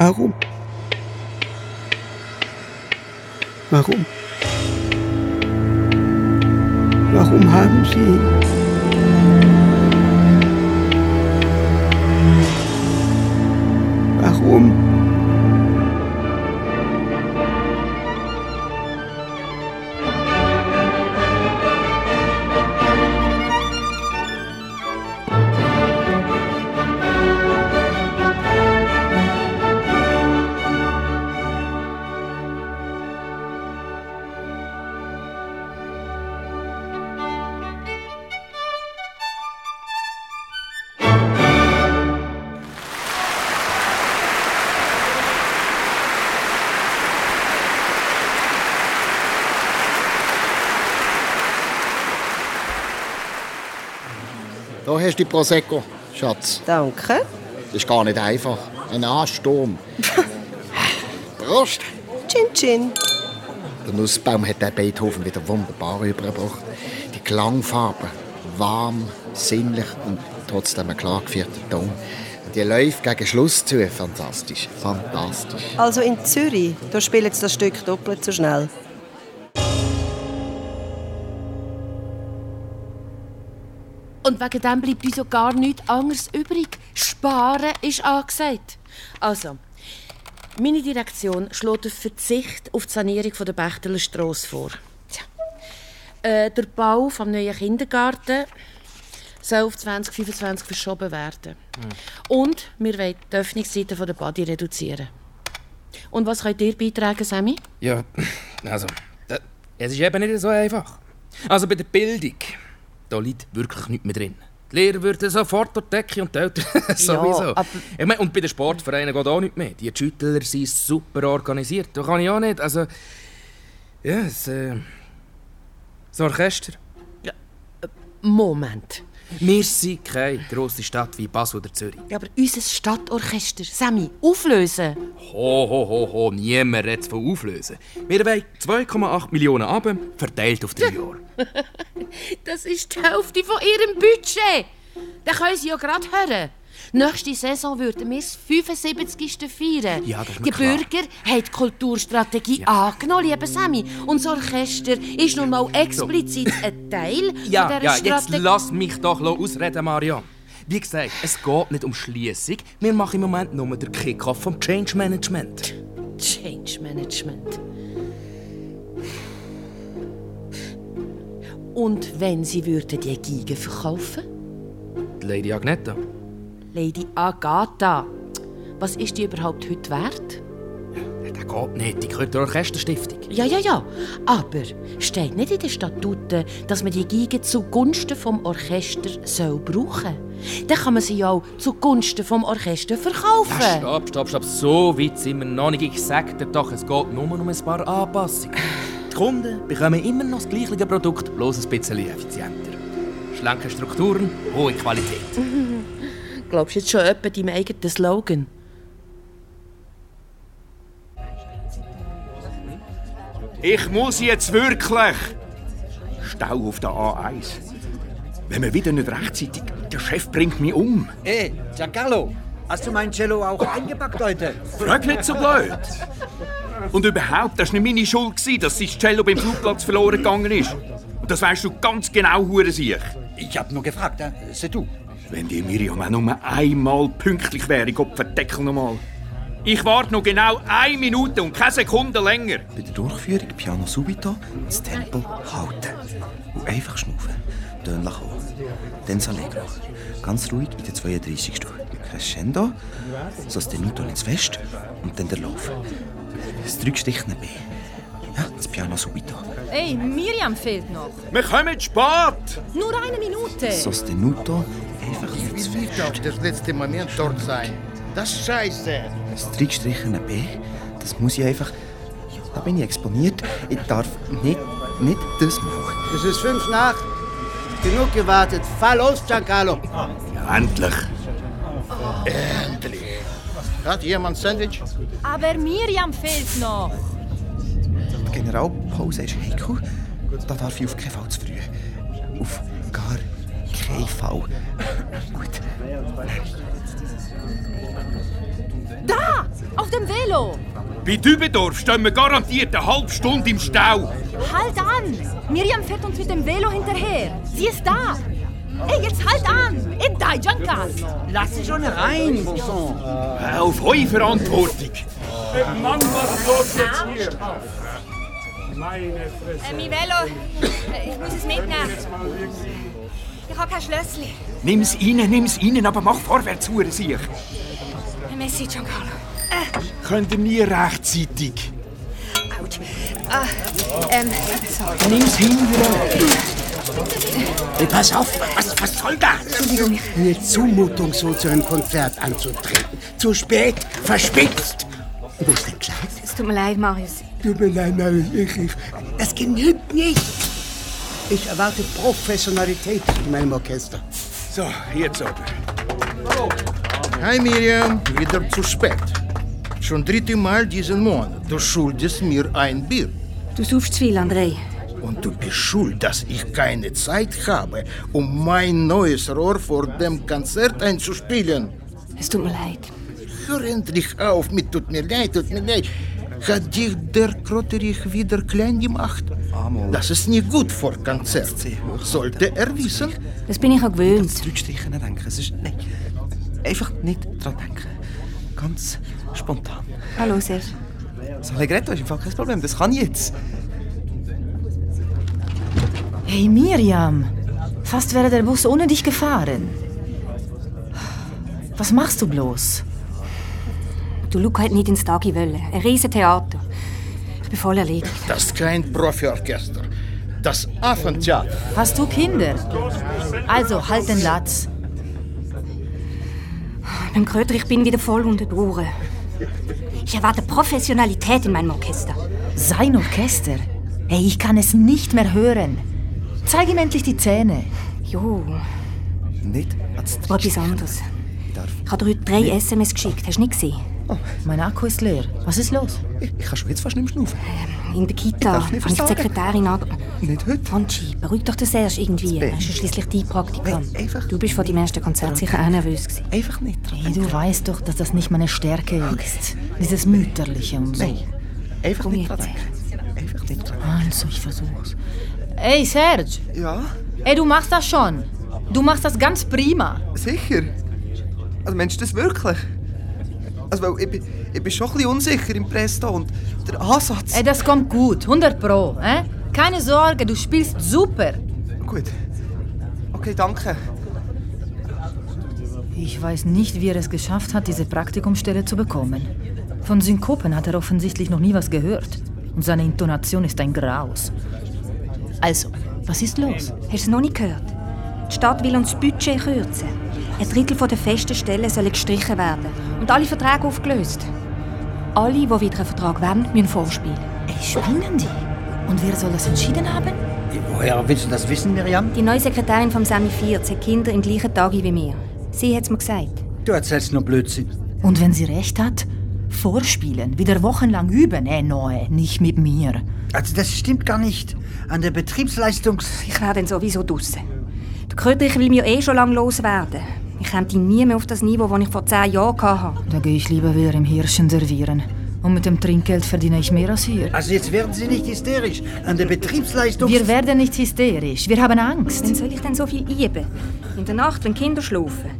Warum? Warum? Warum haben Sie ihn? Warum? Die Prosecco, Schatz. Danke. Das ist gar nicht einfach. Ein Ansturm. Prost! Chin Chin. Der Nussbaum hat den Beethoven wieder wunderbar übergebracht. Die Klangfarben, warm, sinnlich und trotzdem ein klar geführter Ton. Die läuft gegen Schluss zu. Fantastisch, fantastisch. Also in Zürich, da spielen sie das Stück doppelt so schnell. Und wegen dem bleibt uns ja gar nichts anderes übrig. Sparen ist angesagt. Also, meine Direktion schlägt den Verzicht auf die Sanierung der Bechteler Strasse vor. Tja. Äh, der Bau des neuen Kindergarten soll auf 2025 verschoben werden. Und wir wollen die Öffnungszeiten der Body reduzieren. Und was könnt ihr beitragen, Sammy? Ja, also, es ist eben nicht so einfach. Also bei der Bildung, da liegt wirklich nichts mehr drin. Die Lehrer würden sofort durch die Decke und die Eltern sowieso. aber- ich mein, und bei den Sportvereinen geht auch nicht mehr. Die Schüttler sind super organisiert. Da kann ich auch nicht. Also, ja, es, äh, das Orchester. Moment. Wir sind keine grosse Stadt wie Basel oder Zürich. Ja, aber unser Stadtorchester, Sammy, auflösen. Ho, ho, ho, ho, niemand redet von Auflösen. Wir wollen 2,8 Millionen Abend verteilt auf drei Jahre. Das ist die Hälfte von ihrem Budget. Dann können Sie ja gerade hören. Nächste Saison würden wir das 75. feiern. Ja, das ist die klar. Bürger haben die Kulturstrategie angenommen, liebe Sammy. Und das Orchester ist nun mal explizit ein Teil Ja, dieser ja, jetzt Strategie. lass mich doch ausreden, Marian. Wie gesagt, es geht nicht um Schließung. Wir machen im Moment nur den Kick-Off vom Change Management. Change Management. Und wenn Sie würden die Giga verkaufen? Die Lady Agneta. Lady Agatha, was ist die überhaupt heute wert? Der geht nicht, die gehört der Orchesterstiftung. Ja, ja, ja. Aber steht nicht in den Statuten, dass man die Geige zugunsten vom Orchester soll brauchen Dann kann man sie ja auch zugunsten vom Orchester verkaufen. Stopp, stopp, stopp. So weit sind wir noch nicht. Ich sag dir doch, es geht nur um ein paar Anpassungen. Die Kunden bekommen immer noch das gleiche Produkt, bloß ein bisschen effizienter. Schlanke Strukturen, hohe Qualität. Glaubst du jetzt schon etwa deinem eigenen Slogan? Ich muss jetzt wirklich. Stau auf der A1. Wenn wir wieder nicht rechtzeitig. Der Chef bringt mich um. Hey, Giancarlo, hast du mein Cello auch eingepackt heute? Frag nicht so blöd. Und überhaupt, das war nicht meine Schuld, gewesen, dass das Cello beim Flugplatz verloren gegangen ist. Und das weißt du ganz genau, Hurensiech. Ich hab nur gefragt, c'est tout. Wenn die Miriam auch nur einmal pünktlich wäre, Gott verdeckel nochmal. Ich warte noch genau eine Minute und keine Sekunde länger. Bei der Durchführung Piano subito das Tempo halten. Und einfach schnaufen. Töne kommen. Dann Allegro. Ganz ruhig in der 32. Stufe. Crescendo, Sostenuto nicht zu fest und dann der Lauf. Das Drückstichne B. Ja, das Piano subito. Ey, Miriam fehlt noch. Wir kommen spät. Nur eine Minute. Sostenuto einfach Ich will nicht auf das letzte Moment dort sein. Das ist scheiße. Das Drückstrichene B, das muss ich einfach... Da bin ich exponiert. Ich darf nicht, nicht das machen. Es ist fünf nach. Genug gewartet. Fahr los, Giancarlo. Endlich. Endlich. Hat jemand Sandwich? Aber Miriam fehlt noch. Die Generalpause ist heikel. Da darf ich auf keinen Fall zu früh. Auf gar Fall. Gut. Da! Auf dem Velo. Bei Dübendorf stehen wir garantiert eine halbe Stunde im Stau. Halt an! Miriam fährt uns mit dem Velo hinterher. Sie ist da. Ey, jetzt halt an! In dein Junkas! Lass sie schon rein, Bosson. Äh, Auf eure Verantwortung. Mann, was los jetzt hier? Meine Fresse. Äh, mein Velo. Äh, Ich muss es mitnehmen. Ich habe kein Schlössli. Nimm's rein, nimm's rein, aber mach vorwärts, Hure sich. Messi, Giancarlo. Könnt ihr nie rechtzeitig. Autsch. Ah, ähm, so. Nimm's hin wieder. Hey, pass auf, was, was soll das? Entschuldigung. Eine Zumutung, so zu einem Konzert anzutreten. Zu spät, verspitzt. Wo ist dein Kleid? Es tut mir leid, Marius. Tut mir leid, Marius, ich, das genügt nicht. Ich erwarte Professionalität in meinem Orchester. So, jetzt aber. Hi Miriam, wieder zu spät. Schon dritte Mal diesen Monat. Du schuldest mir ein Bier. Du suchst viel, André. Und du bist schuld, dass ich keine Zeit habe, um mein neues Rohr vor dem Konzert einzuspielen. Es tut mir leid. Hör endlich auf mit tut mir leid, tut mir leid. Hat dich der Krotterich wieder klein gemacht? Das ist nicht gut vor Konzert. Sollte er wissen? Das bin ich auch gewöhnt. Zurückstrichen denken. Es ist. Nein. Einfach nicht dran denken. Ganz spontan. Hallo, Serge. Das Allegretto ist im Fall kein Problem. Das kann ich jetzt. Hey Miriam, fast wäre der Bus ohne dich gefahren. Was machst du bloß? Du Luca hat nicht ins Tagi wollen. Ein riesen Theater. Voll erledigt. Das ist kein Profiorchester. Das Affentheater. Hast du Kinder? Also, halt den Latz. Beim Kröter, ich bin wieder voll unter die. Ich erwarte Professionalität in meinem Orchester. Sein Orchester? Hey, ich kann es nicht mehr hören. Zeig ihm endlich die Zähne. Jo, Nicht etwas anderes. Ich habe dir heute drei SMS geschickt. Hast du nicht gesehen? Oh, mein Akku ist leer. Was ist los? Ich, ich kann schon jetzt fast nicht mehr schnaufen. In der Kita darf habe ich die. Sekretärin an... Nicht heute. Angie, beruhig doch den Serge irgendwie. Er ist ja schliesslich dein Praktikant. Du bist vor dem ersten Konzert sicher auch nervös gewesen. Einfach nicht dran Hey, du weißt doch, dass das nicht meine Stärke ist. Dieses Mütterliche und so. Nein. Einfach Komm nicht dran. Einfach nicht dran Also, ich versuch's. Ey, Serge! Ja, Ey, du machst das schon. Du machst das ganz prima. sicher. Also meinst du das wirklich? Also, weil ich, bin- ich bin schon ein bisschen unsicher im Presto und der Ansatz... Ey, das kommt gut. 100 Pro. Eh? Keine Sorge, du spielst super. Gut. Okay, danke. Ich weiß nicht, wie er es geschafft hat, diese Praktikumsstelle zu bekommen. Von Synkopen hat er offensichtlich noch nie was gehört. Und seine Intonation ist ein Graus. Also, was ist los? Hast du es noch nicht gehört? Die Stadt will uns das Budget kürzen. Ein Drittel der festen Stellen sollen gestrichen werden und alle Verträge aufgelöst. Alle, die wieder einen Vertrag wollen, müssen vorspielen. Ey, spinnen die? Und wer soll das entschieden haben? Woher willst du das wissen, Miriam? Die neue Sekretärin vom Sami 4 hat Kinder im gleichen Tag wie mir. Sie hat es mir gesagt. Du erzählst nur Blödsinn. Und wenn sie recht hat? Vorspielen, wieder wochenlang üben. Ey, Noe, nicht mit mir. Also das stimmt gar nicht. An der Betriebsleistungs... Ich wäre dann sowieso draussen. Der Kröterich will mir eh schon lange loswerden. Ich komme nie mehr auf das Niveau, das ich vor zehn Jahren hatte. Da gehe ich lieber wieder im Hirschen servieren. Und mit dem Trinkgeld verdiene ich mehr als hier. Also jetzt werden Sie nicht hysterisch. An der Betriebsleistungs... Wir werden nicht hysterisch. Wir haben Angst. Wann soll ich denn so viel üben? In der Nacht, wenn Kinder schlafen.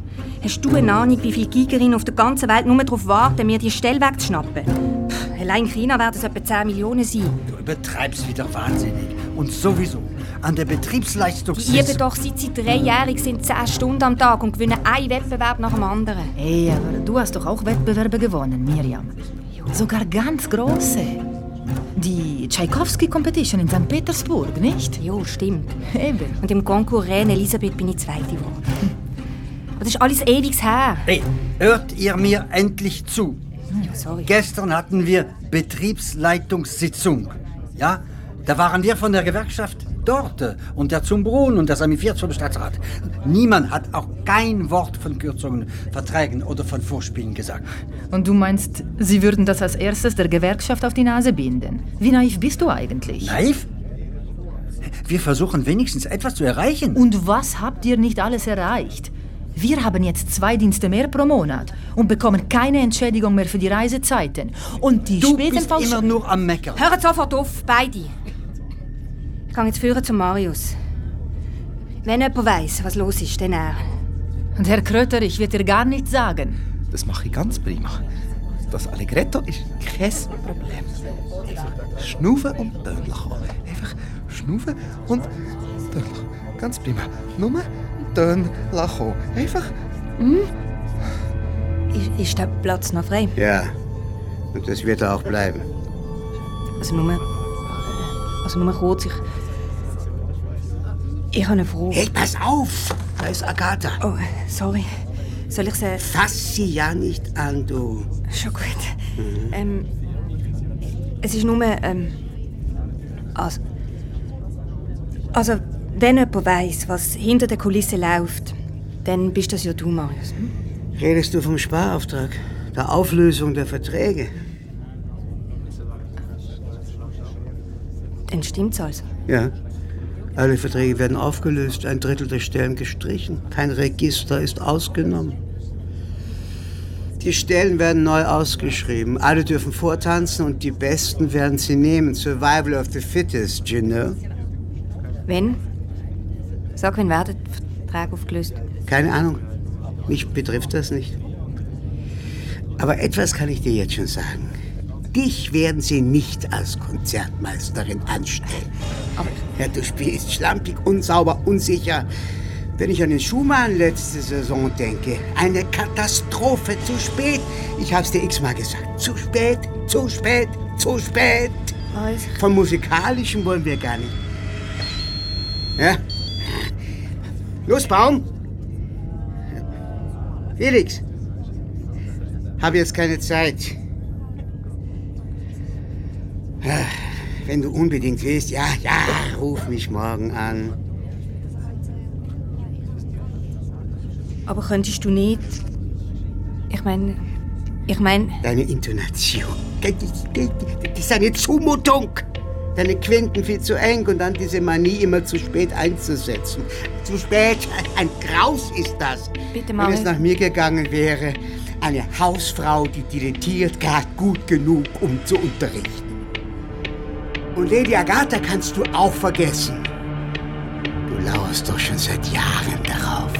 Hast du eine Ahnung, wie viele Gigerinnen auf der ganzen Welt nur darauf warten, mir die Stelle wegzuschnappen? Pff, allein in China werden es etwa 10 Millionen sein. Du übertreibst wieder wahnsinnig. Und sowieso, an der Betriebsleistungs... Die üben doch seit sie dreijährig sind 10 Stunden am Tag und gewinnen einen Wettbewerb nach dem anderen. Ey, aber du hast doch auch Wettbewerbe gewonnen, Miriam. Sogar ganz große. Die Tchaikovsky Competition in St. Petersburg, nicht? Jo, stimmt. Eben. Und im Concours Reine Elisabeth bin ich Zweite geworden. Das ist alles ewig her. Hey, hört ihr mir endlich zu? Ja, sorry. Gestern hatten wir Betriebsleitungssitzung. Ja, da waren wir von der Gewerkschaft dort äh, und der zum Brunn und der Sami 4 zum Staatsrat. Niemand hat auch kein Wort von Kürzungen, Verträgen oder von Vorspielen gesagt. Und du meinst, sie würden das als erstes der Gewerkschaft auf die Nase binden? Wie naiv bist du eigentlich? Naiv? Wir versuchen wenigstens etwas zu erreichen. Und was habt ihr nicht alles erreicht? Wir haben jetzt zwei Dienste mehr pro Monat und bekommen keine Entschädigung mehr für die Reisezeiten. Und die Du bist Spätenfalls... immer nur am Meckern. Hört sofort auf, beide. Ich gehe jetzt führen zu Marius. Wenn jemand weiss, was los ist, dann er. Und Herr Kröter, ich werde dir gar nichts sagen. Das mache ich ganz prima. Das Allegretto ist kein Problem. Einfach schnaufen und kommen. Einfach schnaufen und Töne Ganz prima. Nur Töne kommen. Einfach... Hm? Ist, ist der Platz noch frei? Ja, und das wird er auch bleiben. Also nur... Also nur kurz, ich... Ich habe eine Frage. Hey, pass auf! Da ist Agatha. Oh, sorry. Soll ich sie... Fass sie ja nicht an, du. Schon gut. Ähm, es ist nur... Ähm, also, also, wenn jemand weiss, was hinter der Kulisse läuft, dann bist das ja du, Marius. Hm? Redest du vom Sparauftrag? Der Auflösung der Verträge? Dann stimmt's also. Ja. Alle Verträge werden aufgelöst, ein Drittel der Stellen gestrichen. Kein Register ist ausgenommen. Die Stellen werden neu ausgeschrieben. Alle dürfen vortanzen und die Besten werden sie nehmen. Survival of the fittest, you know? Wenn? Sag, wenn wird der Vertrag aufgelöst? Keine Ahnung. Mich betrifft das nicht. Aber etwas kann ich dir jetzt schon sagen. Dich werden sie nicht als Konzertmeisterin anstellen. Aber ja, du spielst schlampig, unsauber, unsicher. Wenn ich an den Schumann letzte Saison denke, eine Katastrophe, zu spät. Ich hab's dir x-mal gesagt. Zu spät, zu spät, zu spät. Was? Von Musikalischem wollen wir gar nicht. Ja? Los, Baum! Felix! Hab jetzt keine Zeit. Wenn du unbedingt willst, ja, ja, ruf mich morgen an. Aber könntest du nicht... Ich meine... Ich meine... Deine Intonation. Das ist eine Zumutung. Deine Quinten viel zu eng und dann diese Manie immer zu spät einzusetzen. Zu spät, ein Graus ist das. Bitte, Wenn Mami. es nach mir gegangen wäre, eine Hausfrau, die dilettiert gerade gut genug, um zu unterrichten. Und Lady Agatha kannst du auch vergessen. Du lauerst doch schon seit Jahren darauf,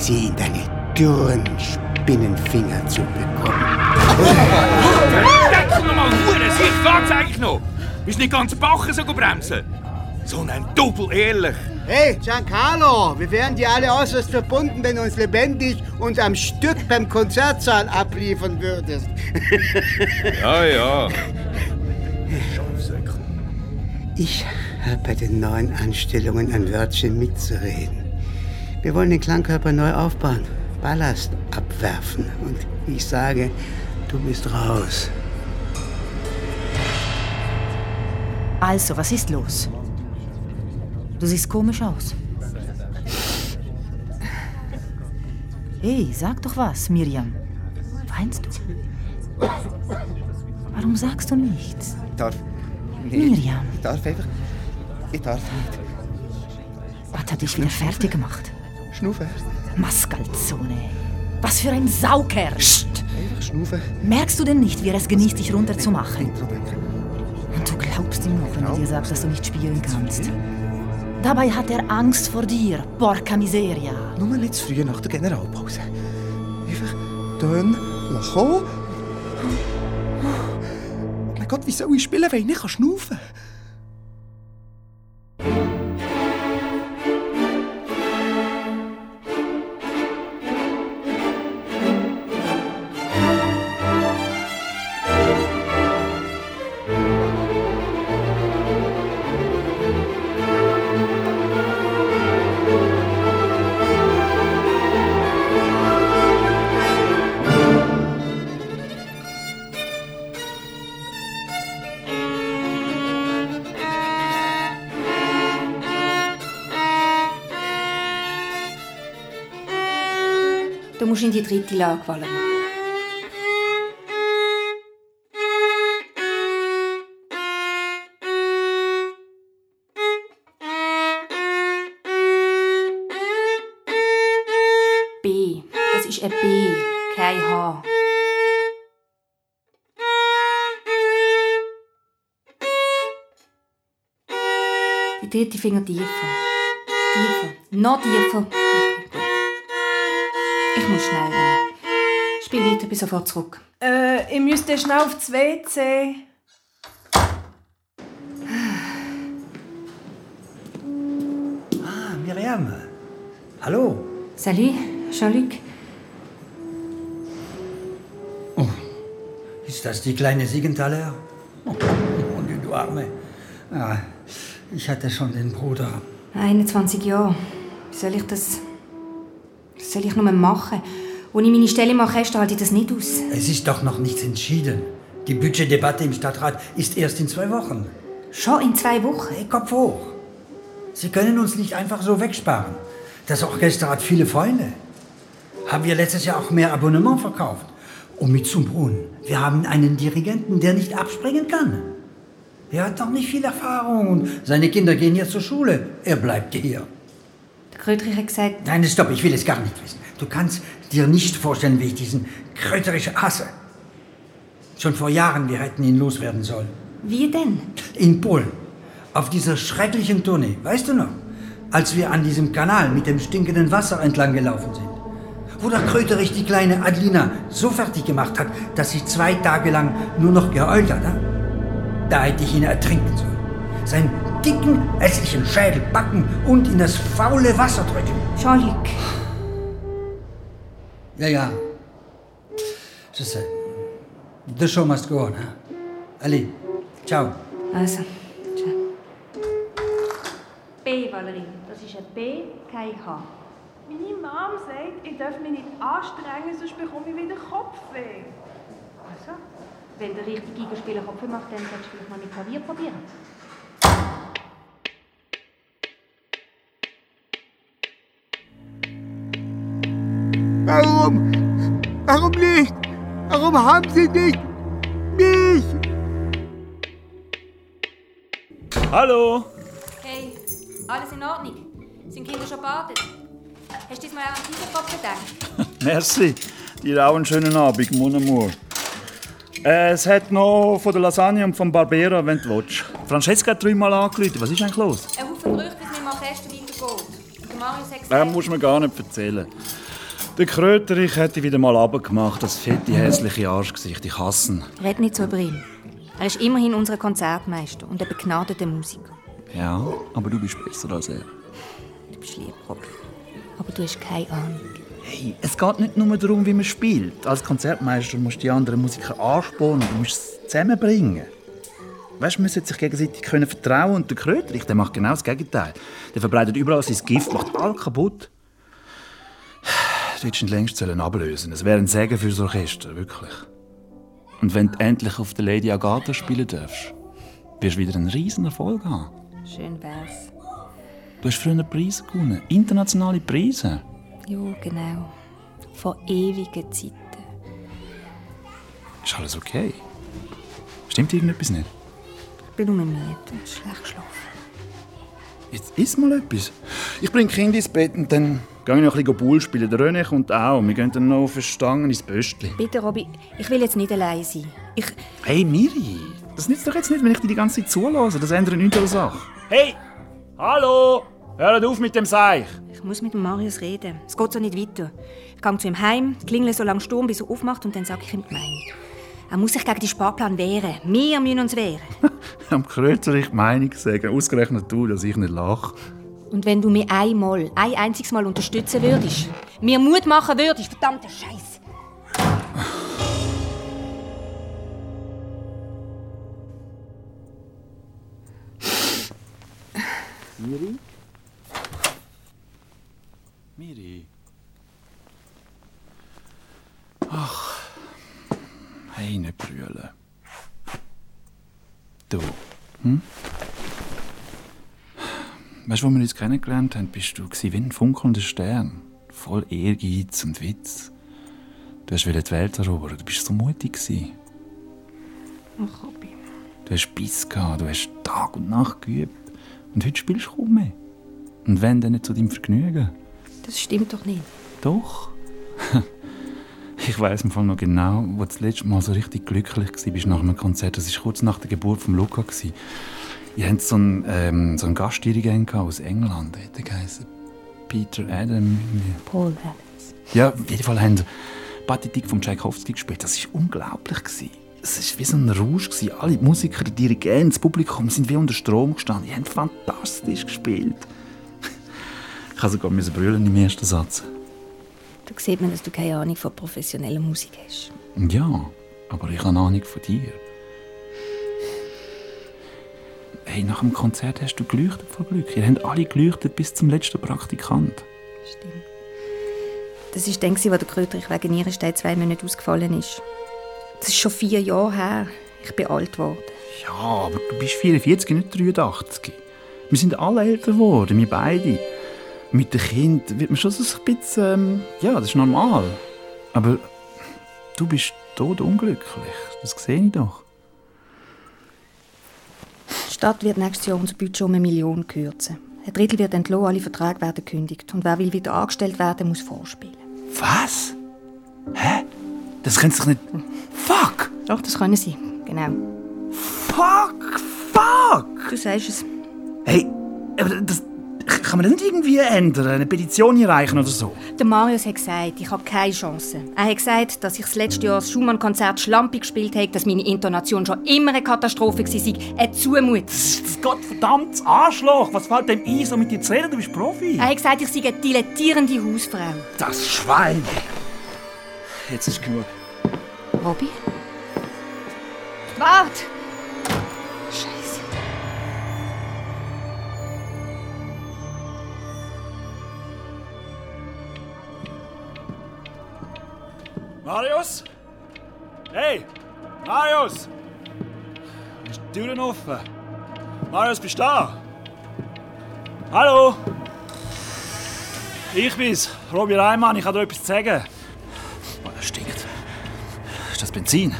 sie in deine dürren Spinnenfinger zu bekommen. Denk noch mal Ruhe, ich geht's eigentlich noch. Bist nicht ganz bachen so bremsen. Sondern doppel ehrlich. Hey, Giancarlo, wir wären dir alle äußerst verbunden, wenn du uns lebendig und am Stück beim Konzertsaal abliefern würdest. Ja, ja. Ich habe bei den neuen Anstellungen ein Wörtchen mitzureden. Wir wollen den Klangkörper neu aufbauen, Ballast abwerfen. Und ich sage, du bist raus. Also, was ist los? Du siehst komisch aus. Hey, sag doch was, Miriam. Weinst du? Warum sagst du nichts? Ich darf nicht. Miriam. Ich darf einfach... Ich darf nicht. Was hat dich wieder fertig gemacht? Schnaufen. Maskalzone. Was für ein Saukerl. Einfach schnaufen. Merkst du denn nicht, wie er es genießt, dich runterzumachen? Glaubst ihm noch, wenn er dir sagt, dass du nicht spielen kannst. Dabei hat er Angst vor dir, porca miseria. Nur nicht zu früh nach der Generalpause. Einfach kommen. Oh mein Gott, wie soll ich spielen, wenn ich nicht schnaufen kann? Musst in die dritte Lage fallen. B. ist ein B, kein H. Die dritte Finger tiefer. Tiefer. Noch tiefer. Ich muss schnell. Spiel weiter, bin sofort zurück. Äh, ich müsste schnell aufs WC. Ah, Miriam. Hallo. Salut, Jean-Luc. Ist das die kleine Siegenthaler? Oh, du Arme. Ah, ich hatte schon den Bruder. 21 Jahre. Wie soll ich das... Was soll ich nur machen? Ohne meine Stelle im Orchester halte ich das nicht aus. Es ist doch noch nichts entschieden. Die Budgetdebatte im Stadtrat ist erst in zwei Wochen. Schon in zwei Wochen? Hey, Kopf hoch. Sie können uns nicht einfach so wegsparen. Das Orchester hat viele Freunde. Haben wir letztes Jahr auch mehr Abonnement verkauft. Und mit zum Brunnen. Wir haben einen Dirigenten, der nicht abspringen kann. Er hat noch nicht viel Erfahrung und seine Kinder gehen hier zur Schule. Er bleibt hier. Der Kröterich hat gesagt... Nein, stopp, ich will es gar nicht wissen. Du kannst dir nicht vorstellen, wie ich diesen Kröterich hasse. Schon vor Jahren, wir hätten ihn loswerden sollen. Wie denn? In Polen. Auf dieser schrecklichen Tournee. Weißt du noch? Als wir an diesem Kanal mit dem stinkenden Wasser entlang gelaufen sind. Wo der Kröterich die kleine Adlina so fertig gemacht hat, dass sie zwei Tage lang nur noch geheult hat. Ne? Da hätte ich ihn ertrinken sollen. Seinen dicken, hässlichen Schädel backen und in das faule Wasser drücken. Jean-Luc. Ja, ja. Sais. The show must go on. Hein? Allez, ciao. Also, ciao. B, Valerie. Das ist ein B, kein H. Meine Mom sagt, ich darf mich nicht anstrengen, sonst bekomme ich wieder Kopfweh. Also, wenn der richtige Gegenspieler Kopf macht, dann solltest du vielleicht mal mit Klavier probieren. Warum? Warum nicht? Warum haben Sie nicht mich? Hallo? Hey, alles in Ordnung? Sind Kinder schon badet? Hast du diesmal auch an diesen Kopf gedacht? Merci. Dir auch einen schönen Abend, mon amour. Äh, es hat noch von der Lasagne und vom Barbera, wenn du willst. Francesca hat dreimal angerufen. Was ist eigentlich los? Ein Haufen Gerüchte, es mit dem Orchester weitergeht. Der Marius hat Das gesagt... musst du mir gar nicht erzählen. Der Kröterich hat dich wieder mal runtergemacht, das fette, hässliche Arschgesicht. Ich hasse ihn. Red nicht so über ihn. Er ist immerhin unser Konzertmeister und ein begnadeter Musiker. Ja, aber du bist besser als er. Du bist lieb, Robby. Aber du hast keine Ahnung. Hey, es geht nicht nur darum, wie man spielt. Als Konzertmeister musst du die anderen Musiker anspornen, du musst es zusammenbringen. Weißt du, man sollte sich gegenseitig können vertrauen und der Kröterich, der macht genau das Gegenteil. Der verbreitet überall sein Gift, macht alles kaputt. Hättest ihn längst sollen ablösen Es wäre ein Segen für das Orchester, wirklich. Und wenn du endlich auf der Lady Agatha spielen darfst, wirst du wieder einen riesen Erfolg haben. Schön wär's. Du hast früher Preise gewonnen, internationale Preise. Ja, genau. Von ewigen Zeiten. Ist alles okay? Stimmt irgendetwas nicht? Ich bin nur müde und schlecht geschlafen. Jetzt isst mal etwas. Ich bringe Kinder ins Bett und dann gehe ich noch ein bisschen Bull spielen. Der René kommt auch. Wir gehen dann noch auf eine Stange ins Böstli. Bitte, Robby, ich will jetzt nicht allein sein. Ich... Hey, Miri, das nützt doch jetzt nicht, wenn ich dir die ganze Zeit zulasse. Das ändert nichts an der Sache. Hey! Hallo! Hört auf mit dem Seich! Ich muss mit dem Marius reden. Es geht so nicht weiter. Ich gehe zu ihm heim, klingle so lange Sturm, bis er aufmacht und dann sage ich ihm die Meinung. Er muss sich gegen den Sparplan wehren. Wir müssen uns wehren. Am Kröterich die Meinung sagen. Ausgerechnet du, dass ich nicht lache. Und wenn du mir einmal, ein einziges Mal unterstützen würdest, mir Mut machen würdest, verdammter Scheiß. Miri? Miri? Ach, hey, nicht brüllen. Du, hm? Weißt du, wo wir uns kennengelernt haben, bist du wie ein funkelnder Stern. Voll Ehrgeiz und Witz. Du hast die Welt erobern, du bist so mutig. gewesen. Ach, Robby. Du hast Biss gehabt, du hast Tag und Nacht geübt. Und heute spielst du kaum mehr. Und wenn, dann nicht zu deinem Vergnügen. Das stimmt doch nicht. Doch. Ich weiß im Fall noch genau, wo du das letzte Mal so richtig glücklich warst nach einem Konzert. Das war kurz nach der Geburt von Luca. gewesen. Ihr habt so einen, ähm, so einen Gastdirigent aus England. Der geheißen? Peter Adam. Paul Adams. Ja, auf jeden Fall haben sie Patitik von Tchaikovsky gespielt. Das war unglaublich. Gewesen. Es war wie so ein Rausch. Gewesen. Alle Musiker, die Dirigenten, das Publikum sind wie unter Strom gestanden. Die haben fantastisch gespielt. Ich musste sogar brüllen im ersten Satz. Da sieht man, dass du keine Ahnung von professioneller Musik hast. Ja, aber ich habe Ahnung von dir. Hey, nach dem Konzert hast du geleuchtet vor Glück. Ihr habt alle geleuchtet bis zum letzten Praktikant. Stimmt. Das war dann, als der Kröterich wegen Nierenstein zwei Monate ausgefallen ist. Das ist schon vier Jahre her. Ich bin alt geworden. Ja, aber du bist 44, nicht 83. Wir sind alle älter geworden, wir beide. Mit dem Kind wird man schon so ein bisschen... Ähm, ja, das ist normal. Aber du bist tot unglücklich. Das sehe ich doch. Die Stadt wird nächstes Jahr unser Budget um eine Million kürzen. Ein Drittel wird entlohnt, alle Verträge werden gekündigt. Und wer will wieder angestellt werden, muss vorspielen. Was? Hä? Das können sie doch nicht... Fuck! Doch, das können sie. Genau. Fuck! Fuck! Du sagst es. Hey, aber das... Kann man das nicht irgendwie ändern? Eine Petition einreichen oder so? Der Marius hat gesagt, ich habe keine Chance. Er hat gesagt, dass ich das letzte Jahr das Schumann-Konzert schlampig gespielt habe, dass meine Intonation schon immer eine Katastrophe war, eine Zumutung. Das Gottverdammtes Arschloch! Was fällt dem ein, so mit dir zu reden? Du bist Profi. Er hat gesagt, ich sei eine dilettierende Hausfrau. Das Schwein! Jetzt ist genug. Robby? Wart! Marius? Hey! Marius! Ist die Türen offen? Marius, bist du da? Hallo? Ich bin's, Robbie Reimann. Ich habe dir etwas sagen. Oh, das stinkt. Ist das Benzin?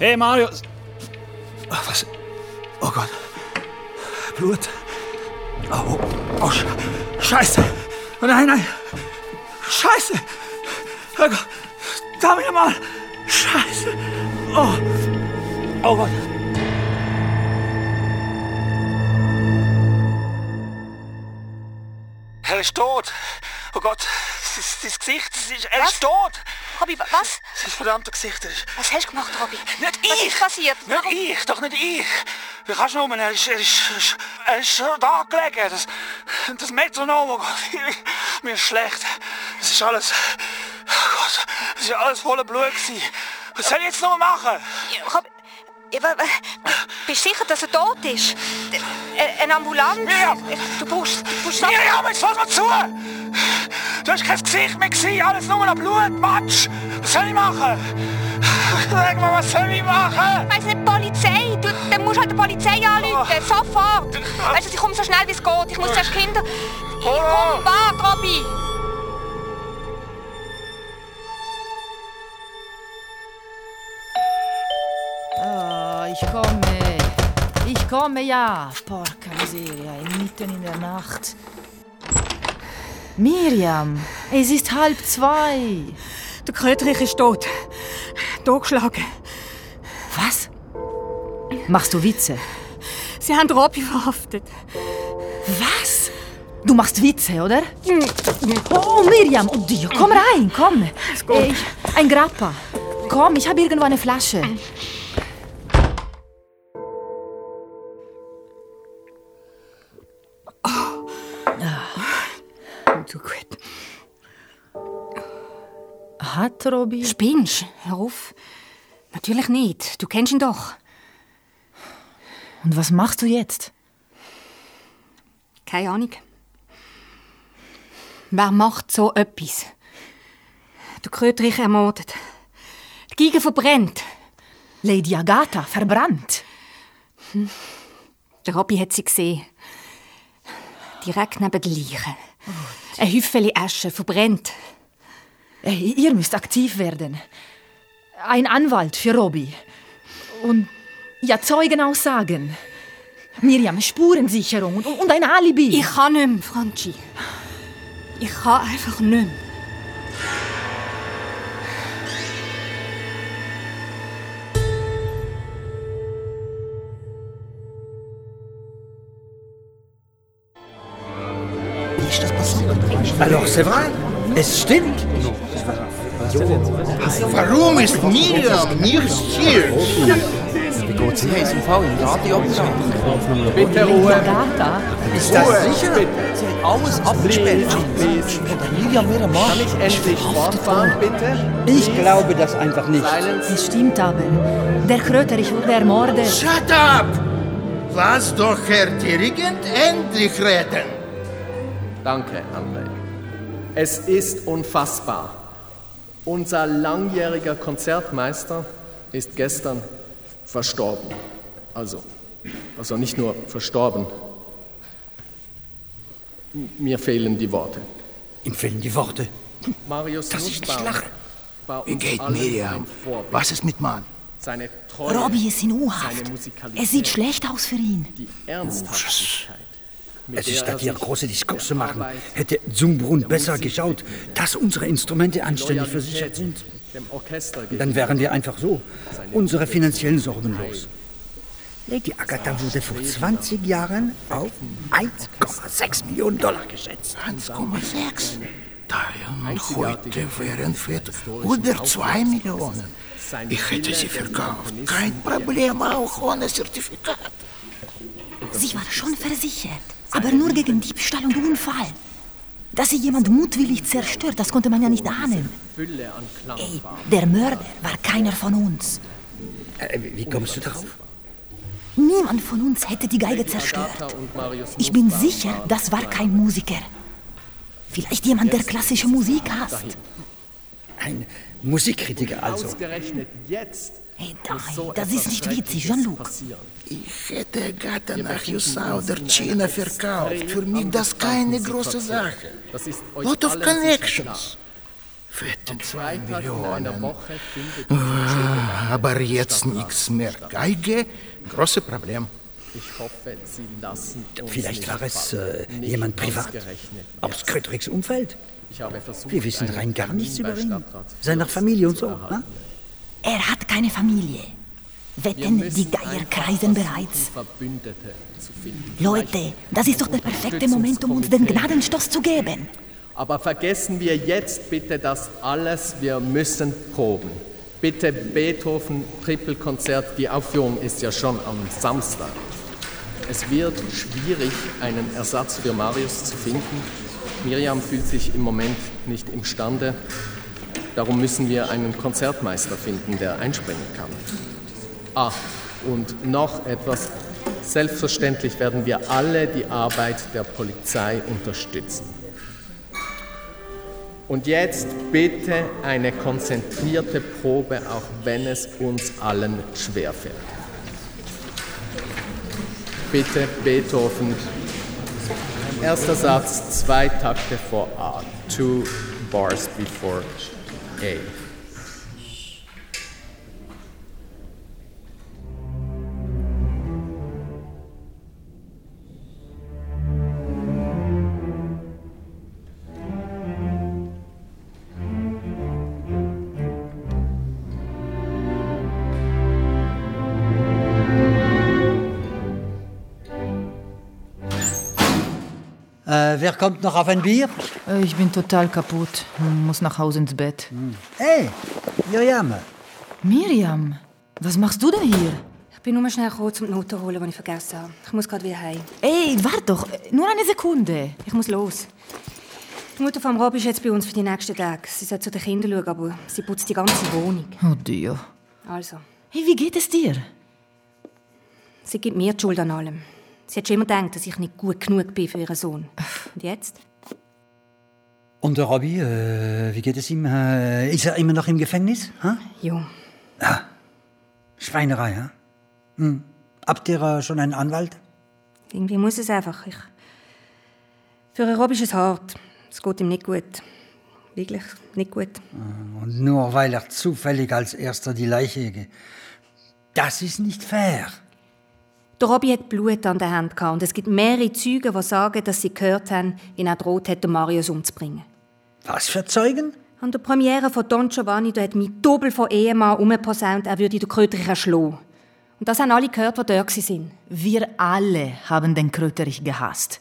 Hey, Marius! Ach, was? Oh Gott. Blut. Oh, oh, oh Sch Scheiße! Oh, nein, nein! Scheiße! Oh Gott! Da wieder mal! Scheiße! Oh! Oh Gott! Er ist tot. Oh Gott, sein, Gesicht, das ist, er ist tot. Robby, wa- was? Sein verdammter Gesicht er ist... Was hast du gemacht, Robby? Nicht Was ich! ist passiert? Nicht ich, doch nicht ich. Wie kannst du nur? Er ist, er ist, er ist schon da gelegen. Das, das Metronom, oh Gott, mir ist schlecht. Das ist alles... Oh ist alles voller Blut gewesen. Was soll ich jetzt noch machen? Ja, wa- bist du sicher, dass er tot ist? Äh, Eine Ambulanz? Du brauchst... Du brauchst Miriam, jetzt fass mal zu! Du hast kein Gesicht mehr gesehen, alles nur noch Blut, Matsch! Was soll ich machen? Sag mal, was soll ich machen? Weiss nicht, Polizei. Du, dann musst du halt die Polizei anrufen. Sofort. Weißt du, ich komme so schnell wie es geht. Ich muss zuerst Kinder... Ich komm, warte, Robby. Ah, ich komme. Ich komme ja. Porca miseria, mitten in der Nacht. Miriam, es ist halb zwei. Der Kröterich ist tot. Totgeschlagen. Was? Machst du Witze? Sie haben Robby verhaftet. Was? Du machst Witze, oder? Oh, Miriam, oh Dio, komm rein, komm. Ich, ein Grappa. Komm, ich habe irgendwo eine Flasche. Hat Robby... Spinnst? Hör auf. Natürlich nicht. Du kennst ihn doch. Und was machst du jetzt? Keine Ahnung. Wer macht so etwas? Der Kröterich ermordet. Die Giga verbrennt. Lady Agatha verbrannt. Der Robby hat sie gesehen. Direkt neben der Leiche. Ein Häufchen Asche, verbrennt. Äh, ihr müsst aktiv werden. Ein Anwalt für Robby. Und ja, Zeugenaussagen. Miriam, Spurensicherung und, und ein Alibi. Ich kann nicht mehr, Franci. Ich kann einfach nicht mehr. Ist das passiert? Alors, c'est vrai? Es stimmt. Warum ist Miriam nicht hier? Wie geht's Sie haben im Fall im Radio Bitte Ruhe. Ist das sicher? Sie haben alles abgesperrt. Miriam, ihr Mann, Kann ich endlich fortfahren, bitte? Ich glaube das einfach nicht. Es stimmt aber. Der Kröterich wurde ermordet. Shut up! Lass doch Herr Dirigent endlich reden. Danke, André. Es ist unfassbar. Unser langjähriger Konzertmeister ist gestern verstorben. Also, also nicht nur verstorben. Mir fehlen die Worte. Ihm fehlen die Worte. Marius Dass ich nicht lache. war uns geht Miriam? Was ist mit Mann? Seine Treue, Robbie ist in U-Haft. Es sieht schlecht aus für ihn. die Ernsthaftigkeit. Es ist statt hier große Diskurs zu der machen, hätte Zumbrunn der besser geschaut, dass unsere Instrumente anständig versichert sind. Dann wären wir einfach so unsere finanziellen Sorgen los. Lady Agatha wurde vor 20 Jahren auf 1,6 Millionen Dollar geschätzt. 1,6. Und heute wären wir unter 2 Millionen. Ich hätte sie verkauft. Kein Problem, auch ohne Zertifikat. Sie war schon versichert, aber nur gegen Diebstahl und Unfall. Dass sie jemand mutwillig zerstört, das konnte man ja nicht ahnen. Klangfarben. Der Mörder war keiner von uns. Äh, wie kommst du darauf? Niemand von uns hätte die Geige zerstört. Ich bin sicher, das war kein Musiker. Vielleicht jemand, der klassische Musik hasst. Ein Musikkritiker also. Ausgerechnet jetzt. Hey, so das ist nicht witzig, Jean-Luc. Ich hätte Agatha nach USA oder China verkauft. Für mich das keine große Sache. Lot of connections. Fette Am 2 Freitag in einer Millionen. Ah, Aber jetzt nichts mehr. Geige, großes Problem. Ich hoffe, Sie lassen uns Vielleicht war es äh, jemand privat. Aus jetzt. Kröterichs Umfeld. Wir wissen rein gar nichts über ihn. Seiner Familie und so. erhalten. Ne? Er hat keine Familie. Wetten, die Geier kreisen bereits. Verbündete zu finden. Leute, das ist doch der perfekte Moment, um uns den Gnadenstoß zu geben. Aber vergessen wir jetzt bitte das alles. Wir müssen proben. Bitte Beethoven Trippelkonzert. Die Aufführung ist ja schon am Samstag. Es wird schwierig, einen Ersatz für Marius zu finden. Miriam fühlt sich im Moment nicht imstande. Darum müssen wir einen Konzertmeister finden, der einspringen kann. Ah, und noch etwas. Selbstverständlich werden wir alle die Arbeit der Polizei unterstützen. Und jetzt bitte eine konzentrierte Probe, auch wenn es uns allen schwerfällt. Bitte Beethoven. Erster Satz, zwei Takte vor A, two bars before A. wer kommt noch auf ein Bier? Äh, Ich bin total kaputt. Muss nach Hause ins Bett. Hey, Miriam. Miriam, was machst du denn hier? Ich bin nur schnell gekommen, um die Noten zu holen, die ich vergessen habe. Ich muss gerade wieder heim. Ey, warte doch. Nur eine Sekunde. Ich muss los. Die Mutter von Rob ist jetzt bei uns für die nächsten Tage. Sie soll zu den Kindern schauen, aber sie putzt die ganze Wohnung. Oh Dio. Also, Hey, wie geht es dir? sie gibt mir die Schuld an allem. Sie hat schon immer gedacht, dass ich nicht gut genug bin für ihren Sohn. Und jetzt? Und der Robby, äh, wie geht es ihm? Äh, ist er immer noch im Gefängnis? Ha? Jo. Schweinerei, ha? Hm. Habt ihr äh, schon einen Anwalt? Irgendwie muss es einfach. Ich... Für einen Rob ist es hart. Es geht ihm nicht gut. Wirklich nicht gut. Und nur weil er zufällig als erster die Leiche... Ge das ist nicht fair. Der Robby hat Blut an der Hand gehabt und es gibt mehrere Zeugen, die sagen, dass sie gehört haben, wie er droht hat, Marius umzubringen. Was für Zeugen? An der Premiere von Don Giovanni da hat mein Doppel von Ehemann umgeposaunt, er würde den Kröterich erschlagen. Und das haben alle gehört, die dort waren. Wir alle haben den Kröterich gehasst.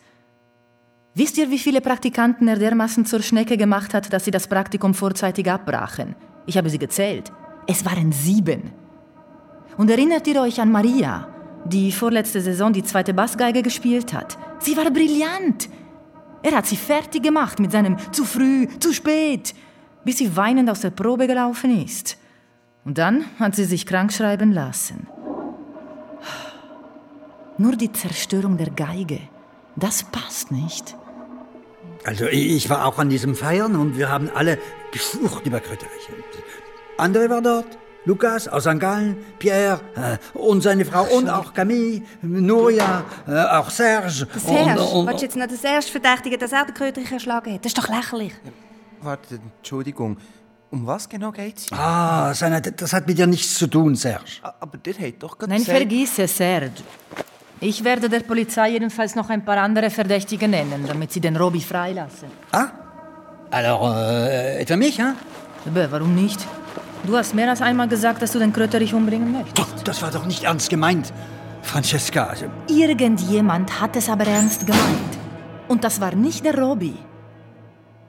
Wisst ihr, wie viele Praktikanten er dermaßen zur Schnecke gemacht hat, dass sie das Praktikum vorzeitig abbrachen? Ich habe sie gezählt. Es waren sieben. Und erinnert ihr euch an Maria, die vorletzte Saison die zweite Bassgeige gespielt hat? Sie war brillant. Er hat sie fertig gemacht mit seinem zu früh, zu spät, bis sie weinend aus der Probe gelaufen ist. Und dann hat sie sich krank schreiben lassen. Nur die Zerstörung der Geige, das passt nicht. Also ich war auch an diesem Feiern und wir haben alle geflucht über Kröterchen. André war dort, Lukas aus St. Gallen, Pierre äh, und seine Frau und auch Camille, Nuria, äh, auch Serge. Der Serge? Und, und, Willst du jetzt noch den Serge verdächtigen, dass er den Kröterich erschlagen hat? Das ist doch lächerlich. Warte, Entschuldigung. Um was genau geht's? hier? ah, seine, das hat mit dir nichts zu tun, Serge. Aber der hat doch gerade Nein, gesagt... vergiss es, Serge. Ich werde der Polizei jedenfalls noch ein paar andere Verdächtige nennen, damit sie den Robby freilassen. Alors, äh, etwa mich, hein? Aber warum nicht? Du hast mehr als einmal gesagt, dass du den Kröterich umbringen möchtest. Das war doch nicht ernst gemeint, Francesca. Also, Irgendjemand hat es aber ernst gemeint. Und das war nicht der Robby.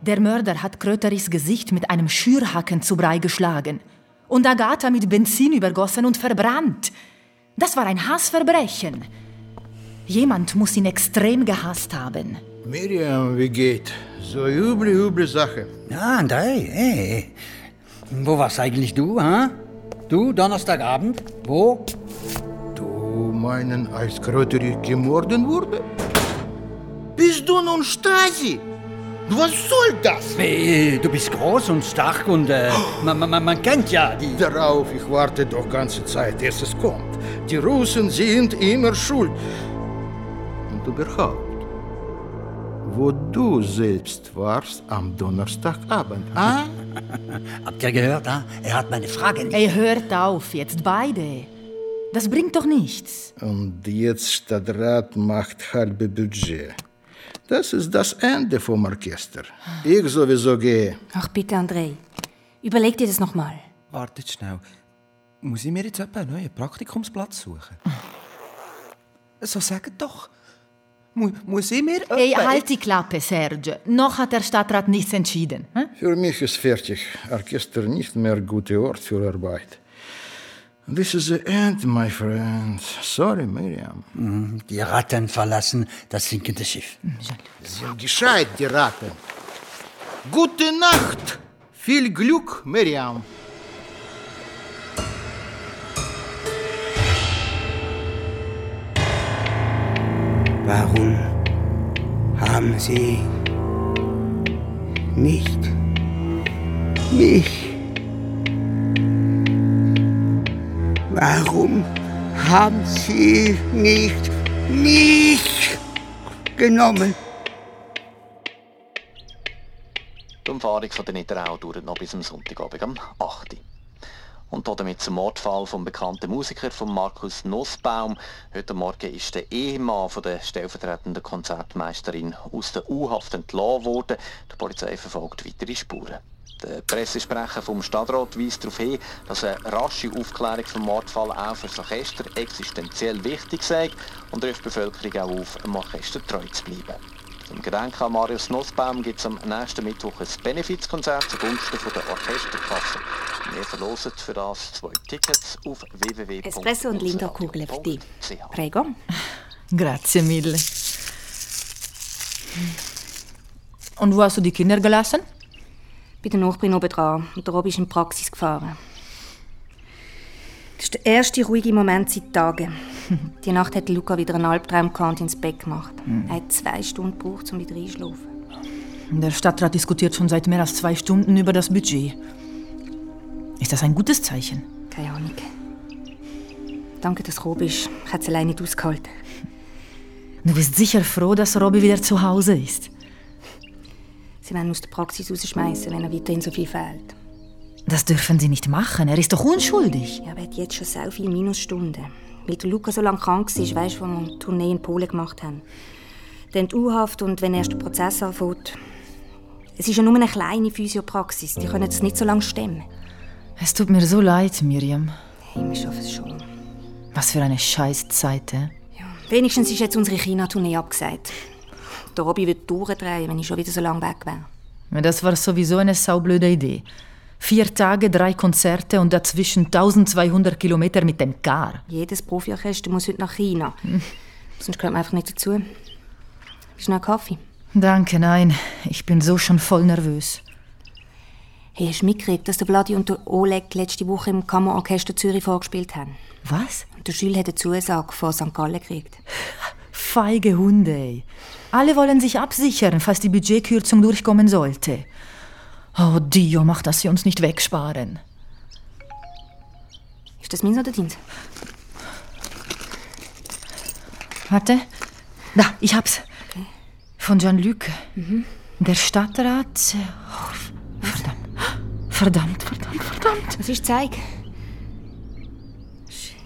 Der Mörder hat Kröterichs Gesicht mit einem Schürhaken zu Brei geschlagen und Agatha mit Benzin übergossen und verbrannt. Das war ein Hassverbrechen. Jemand muss ihn extrem gehasst haben. Miriam, wie geht? So üble, üble Sache. Ja, André, hey. Wo warst eigentlich du, hein? Du, Donnerstagabend? Wo? Du meinen, als Kröterich gemorden wurde? Bist du nun Stasi? Was soll das? Hey, du bist groß und stark und äh, man, man, man kennt ja die... Darauf, ich warte doch ganze Zeit, erst es kommt. Die Russen sind immer schuld. Und überhaupt, wo du selbst warst am Donnerstagabend, ah? Habt ihr gehört, ah? Er hat meine Frage nicht. Ey, hört auf, jetzt beide. Das bringt doch nichts. Und jetzt Stadtrat macht halbe Budget. Das ist das Ende vom Orchester. Ich sowieso gehe. Ach bitte, André. Überleg dir das nochmal. Wartet schnell. Muss ich mir jetzt etwa einen neuen Praktikumsplatz suchen? So sagt doch. Mu muss ich mir... Ey, halt die Klappe, Serge. Noch hat der Stadtrat nichts entschieden. hm? Für mich ist fertig. Orchester nicht mehr guter Ort für Arbeit. This is the end, my friend. Sorry, Miriam. Mhm, Die Ratten verlassen das sinkende Schiff. Sind gescheit, die Ratten. Gute Nacht. Viel Glück, Miriam. Warum haben Sie nicht mich? Warum haben Sie nicht mich genommen? Die Umfahrung von der Nidderau dauert noch bis am Sonntagabend am 8. Und damit zum Mordfall vom bekannten Musiker von Markus Nussbaum. Heute Morgen ist der Ehemann von der stellvertretenden Konzertmeisterin aus der U-Haft entlassen worden. Die Polizei verfolgt weitere Spuren. Der Pressesprecher vom Stadtrat weist darauf hin, dass eine rasche Aufklärung vom Mordfall auch für das Orchester existenziell wichtig sei und ruft die Bevölkerung auch auf, dem Orchester treu zu bleiben. Zum Gedenken an Marius Nussbaum gibt es am nächsten Mittwoch ein Benefizkonzert zugunsten von der Orchesterkasse. Wir verlosen für das zwei Tickets auf www. Espresso und Linderkugel für dich. Prego. Grazie mille. Und wo hast du die Kinder gelassen? Bei der Nachbarin oben dran. Und der Robi ist in die Praxis gefahren. Das ist der erste ruhige Moment seit Tagen. Die Nacht hat Luca wieder einen Albtraum gehabt und ins Bett gemacht. Er hat zwei Stunden gebraucht, um wieder einzuschlafen. Der Stadtrat diskutiert schon seit mehr als zwei Stunden über das Budget. Ist das ein gutes Zeichen? Keine Ahnung. Danke, dass du gekommen bist. Ich hätte es alleine nicht ausgehalten. Du bist sicher froh, dass Robby wieder zu Hause ist. Sie werden aus der Praxis rausschmeißen, wenn er weiterhin so viel fehlt. Das dürfen sie nicht machen. Er ist doch unschuldig. Ja, aber er hat jetzt schon so viele Minusstunden. Weil Luca so lange krank war, weißt du, als wir eine Tournee in Polen gemacht haben. Dann die U-Haft und wenn erst der Prozess anfängt. Es ist ja nur eine kleine Physiopraxis. Die können es nicht so lange stemmen. Es tut mir so leid, Miriam. Hey, wir schaffen es schon. Was für eine Scheißzeit, eh? Wenigstens ist jetzt unsere China-Tournee abgesagt. Der Robby würde durchdrehen, wenn ich schon wieder so lange weg wäre. Das war sowieso eine saublöde Idee. Vier Tage, drei Konzerte und dazwischen 1200 Kilometer mit dem Car. Jedes Profiorchester muss heute nach China. Sonst gehört man einfach nicht dazu. Bist du noch Kaffee? Danke, nein. Ich bin so schon voll nervös. Hey, hast du mitgekriegt, dass der Vladi und der Oleg letzte Woche im Kammerorchester Zürich vorgespielt haben? Was? Und der Jules hat eine Zusage von St. Gallen gekriegt. Feige Hunde, ey. Alle wollen sich absichern, falls die Budgetkürzung durchkommen sollte. Oh, Dio, mach, dass sie uns nicht wegsparen. Ist das meins oder deins? Warte. Da, ich hab's. Von Jean-Luc. Mhm. Der Stadtrat. Oh, verdammt. Verdammt, verdammt, verdammt. Was ist Zeig? Ich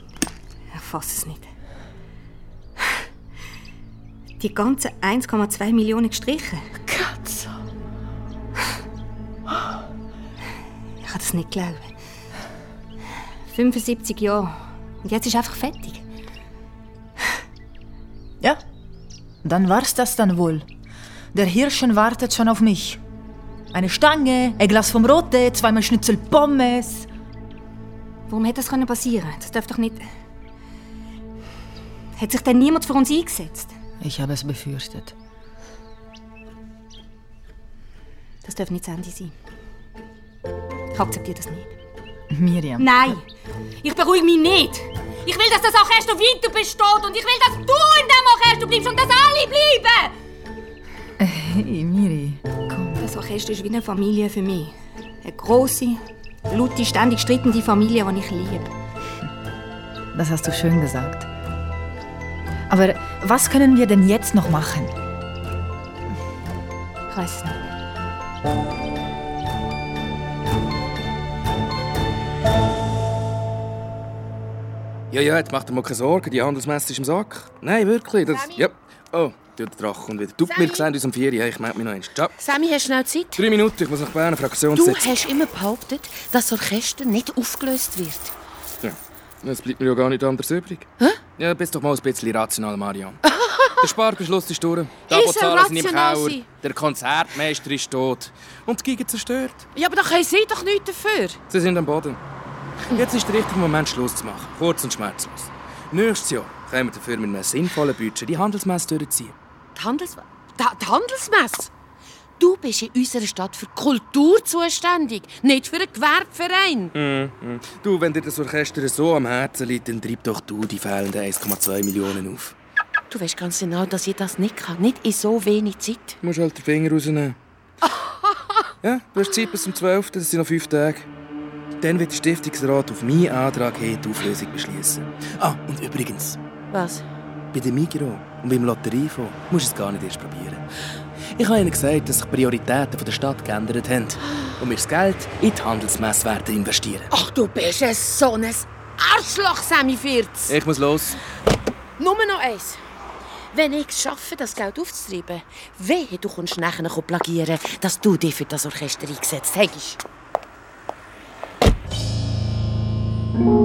fasse es nicht. Die ganzen 1,2 Millionen gestrichen. Kann das nicht glauben. 75 Jahre. Und jetzt ist einfach fertig. Ja, dann war's das dann wohl. Der Hirschen wartet schon auf mich. Eine Stange, ein Glas vom Rote, zweimal Schnitzel Pommes. Warum hätte das können passieren? Das darf doch nicht. Hat sich denn niemand für uns eingesetzt? Ich habe es befürchtet. Das darf nicht das Ende sein. Ich akzeptiere das nicht. Miriam. Nein! Ich beruhige mich nicht! Ich will, dass das Orchester weiter besteht und ich will, dass du in dem Orchester bleibst und dass alle bleiben! Hey, Miri. Das Orchester ist wie eine Familie für mich. Eine grosse, laute, ständig streitende Familie, die ich liebe. Das hast du schön gesagt. Aber was können wir denn jetzt noch machen? Ich weiß nicht. Ja, ja, jetzt macht dir mal keine Sorgen, die Handelsmesse ist im Sack. Nein, wirklich. Das, ja. Oh, der Drache kommt wieder. Tut mir gesehen, uns um vier Uhr. Ich melde mich noch eins. Ciao. Sammy, hast du schnell Zeit? Drei Minuten, ich muss nach Bern, Fraktion Du hast immer behauptet, dass das Orchester nicht aufgelöst wird. Ja, es bleibt mir ja gar nicht anders übrig. Hä? Ja, bist doch mal ein bisschen rational, Marian. Der Sparbeschluss ist durch. Die Ist er Abozahlen sind im sein? Der Konzertmeister ist tot. Und die Giga zerstört. Ja, aber da können sie doch nichts dafür. Sie sind am Boden. Jetzt ist der richtige Moment, Schluss zu machen. Kurz und schmerzlos. Nächstes Jahr können wir dafür mit einem sinnvollen Budget die Handelsmesse durchziehen. Die, Handels die, Handelsmesse? Du bist in unserer Stadt für Kultur zuständig, nicht für einen Gewerbeverein. Mhm. Du, wenn dir das Orchester so am Herzen liegt, dann treib doch du die fehlenden 1,2 Millionen auf. Du weißt ganz genau, dass ich das nicht kann. Nicht in so wenig Zeit. Du musst halt den Finger rausnehmen. ja, du hast Zeit bis zum 12., das sind noch fünf Tage. Dann wird der Stiftungsrat auf meinen Antrag hin die Auflösung beschließen. Ah, und übrigens, Was? bei dem Migros und beim Lotteriefonds musst du es gar nicht erst probieren. Ich habe ihnen gesagt, dass sich die Prioritäten der Stadt geändert haben und wir das Geld in die Handelsmesse werden investieren. Ach, du bist ein so ein Arschloch, Sammy Firz. Ich muss los. Nur noch eins. Wenn ich es schaffe, das Geld aufzutreiben, wehe, du kommst nachher plagieren, dass du dich für das Orchester eingesetzt hast. Leg mal,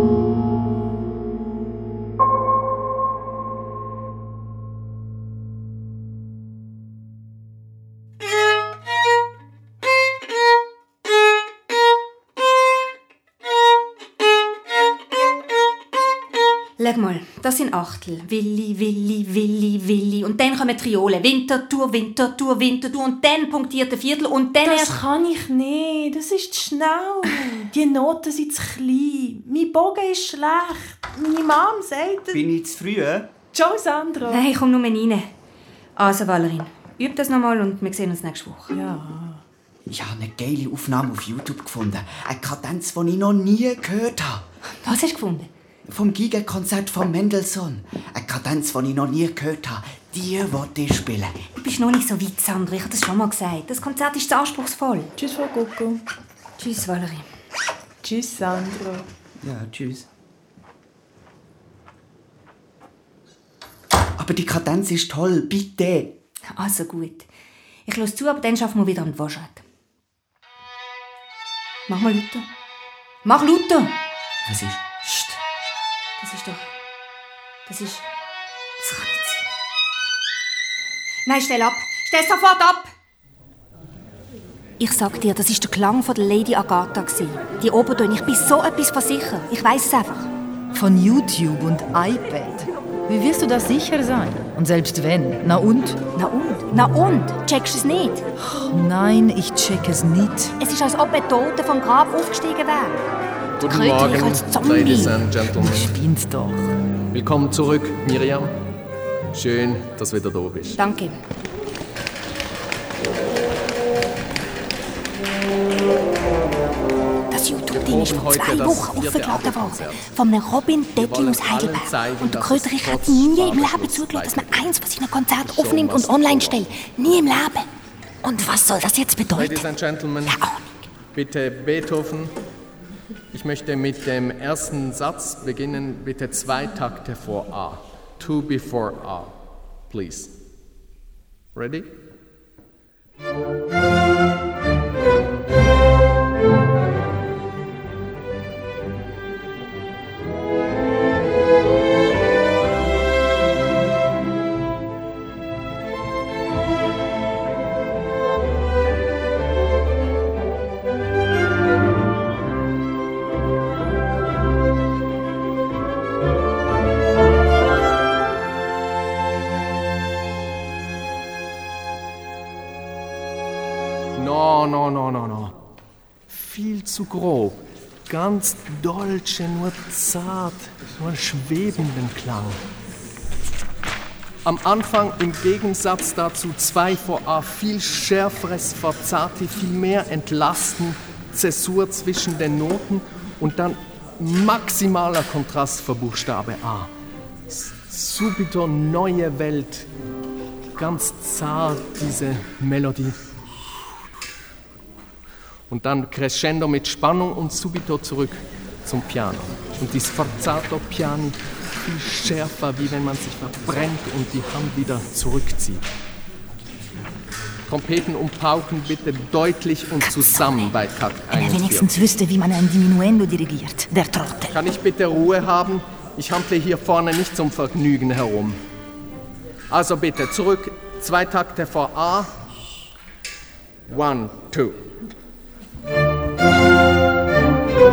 das sind Achtel. Willi, Willi, Willi, Willi. Und dann kommen Triolen. Wintertour, Wintertour, Wintertour. Und dann punktierte Viertel. Und dann Das erst... kann ich nicht. Das ist zu schnell. Die Noten sind zu klein. Mein Bogen ist schlecht. Meine Mom sagt... Bin ich zu früh? Ciao, Sandra. Nein, komm nur rein. Also, Valerin, üb das nochmal und wir sehen uns nächste Woche. Ja. Ich habe eine geile Aufnahme auf YouTube gefunden. Eine Kadenz, die ich noch nie gehört habe. Was hast du gefunden? Vom Gigakonzert von Mendelssohn. Eine Kadenz, die ich noch nie gehört habe. Die wollte ich spielen. Du bist noch nicht so weit, Sandra. Ich habe das schon mal gesagt. Das Konzert ist zu anspruchsvoll. Tschüss, Frau Coco. Tschüss, Valerie. Tschüss, Sandra. Ja, tschüss. Aber die Kadenz ist toll, bitte. Also gut. Ich lasse zu, aber dann schaffen wir wieder an die. Mach mal lauter. Mach lauter! Was ist? Das ist doch... Das ist... Das kann nicht sein. Nein, stell ab. Stell sofort ab! Ich sag dir, das ist der Klang von der Lady Agatha. gewesen. Die Obertöne. Ich bin so etwas von sicher. Ich weiß es einfach. Von YouTube und iPad. Wie wirst du da sicher sein? Und selbst wenn, na und? Na und? Na und? Checkst du es nicht? Nein, ich check es nicht. Es ist, als ob ein Toter vom Grab aufgestiegen wäre. Guten Kröte Morgen, dich als Zombie. Ladies and Gentlemen. Spinnst doch. Willkommen zurück, Miriam. Schön, dass du wieder da bist. Danke. Das YouTube-Ding ist vor zwei Wochen aufgeladen worden. Von einem Robin wollen aus Heidelberg. Und der Kröterich hat nie im Leben zugelassen, dass man eins von seinen Konzerten aufnimmt und online stellt. Nie im Leben. Und was soll das jetzt bedeuten? Ladies and Gentlemen, bitte Beethoven. Ich möchte mit dem ersten Satz beginnen. Bitte zwei Takte vor A. Two before A. Please. Ready? Zu grob. Ganz dolce, nur zart, nur schwebenden Klang. Am Anfang im Gegensatz dazu zwei vor A, viel schärferes Forzati, viel mehr Entlasten, Zäsur zwischen den Noten und dann maximaler Kontrast für Buchstabe A. Subito neue Welt, ganz zart diese Melodie. Und dann crescendo mit Spannung und subito zurück zum Piano. Und die Sforzato Piani viel schärfer, wie wenn man sich verbrennt und die Hand wieder zurückzieht. Trompeten und Pauken bitte deutlich und zusammen bei Takt Wenn er 41. wenigstens wüsste, wie man ein Diminuendo dirigiert. Der Trottel. Kann ich bitte Ruhe haben? Ich handle hier vorne nicht zum Vergnügen herum. Also bitte zurück, zwei Takte vor A. One, two. Ist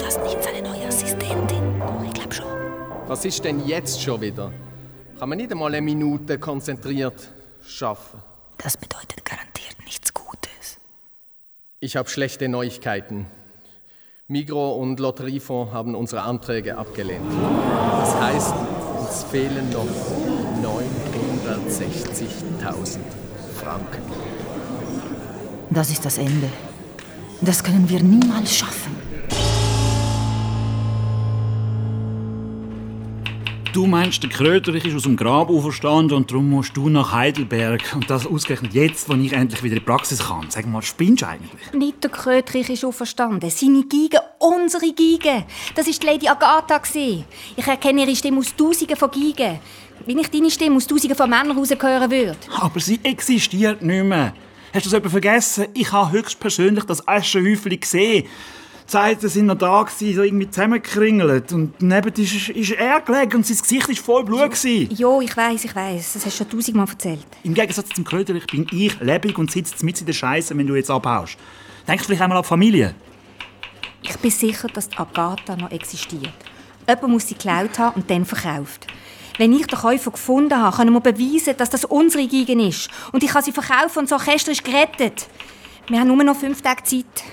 das nicht seine neue Assistentin? Doch, ich glaube schon. Was ist denn jetzt schon wieder? Kann man nicht einmal eine Minute konzentriert schaffen? Das bedeutet garantiert nichts Gutes. Ich habe schlechte Neuigkeiten. Migro und Lotteriefonds haben unsere Anträge abgelehnt. Das heißt, uns fehlen noch 960.000 Franken. Das ist das Ende. Das können wir niemals schaffen. Du meinst, der Kröterich ist aus dem Grab auferstanden und darum musst du nach Heidelberg. Und das ausgerechnet jetzt, wo ich endlich wieder in die Praxis kann. Sag mal, spinnst du eigentlich? Nicht der Krötrich ist auferstanden. Seine Geige, unsere Geige. Das ist die Lady Agatha. Ich erkenne ihre Stimme aus Tausenden von Geigen. Wie ich deine Stimme aus Tausenden von Männern rausgehören würde. Aber sie existiert nicht mehr. Hast du das etwa vergessen? Ich habe höchstpersönlich das Aschenhäufchen gesehen. Zeiten sind noch da, gewesen, so irgendwie zusammengekringelt. Und neben ist, ist er gelegen und sein Gesicht war voll Blut. gewesen. Jo, ich weiß, ich weiß. Das hast du schon tausendmal erzählt. Im Gegensatz zum Kröterich bin ich lebendig und sitze mit in der Scheiße, wenn du jetzt abhaust. Denkst du vielleicht einmal an die Familie? Ich bin sicher, dass die Agatha noch existiert. Jemand muss sie geklaut haben und dann verkauft. Wenn ich den Käufer gefunden habe, können wir beweisen, dass das unsere Geigen ist. Und ich kann sie verkaufen und das Orchester ist gerettet. Wir haben nur noch fünf Tage Zeit.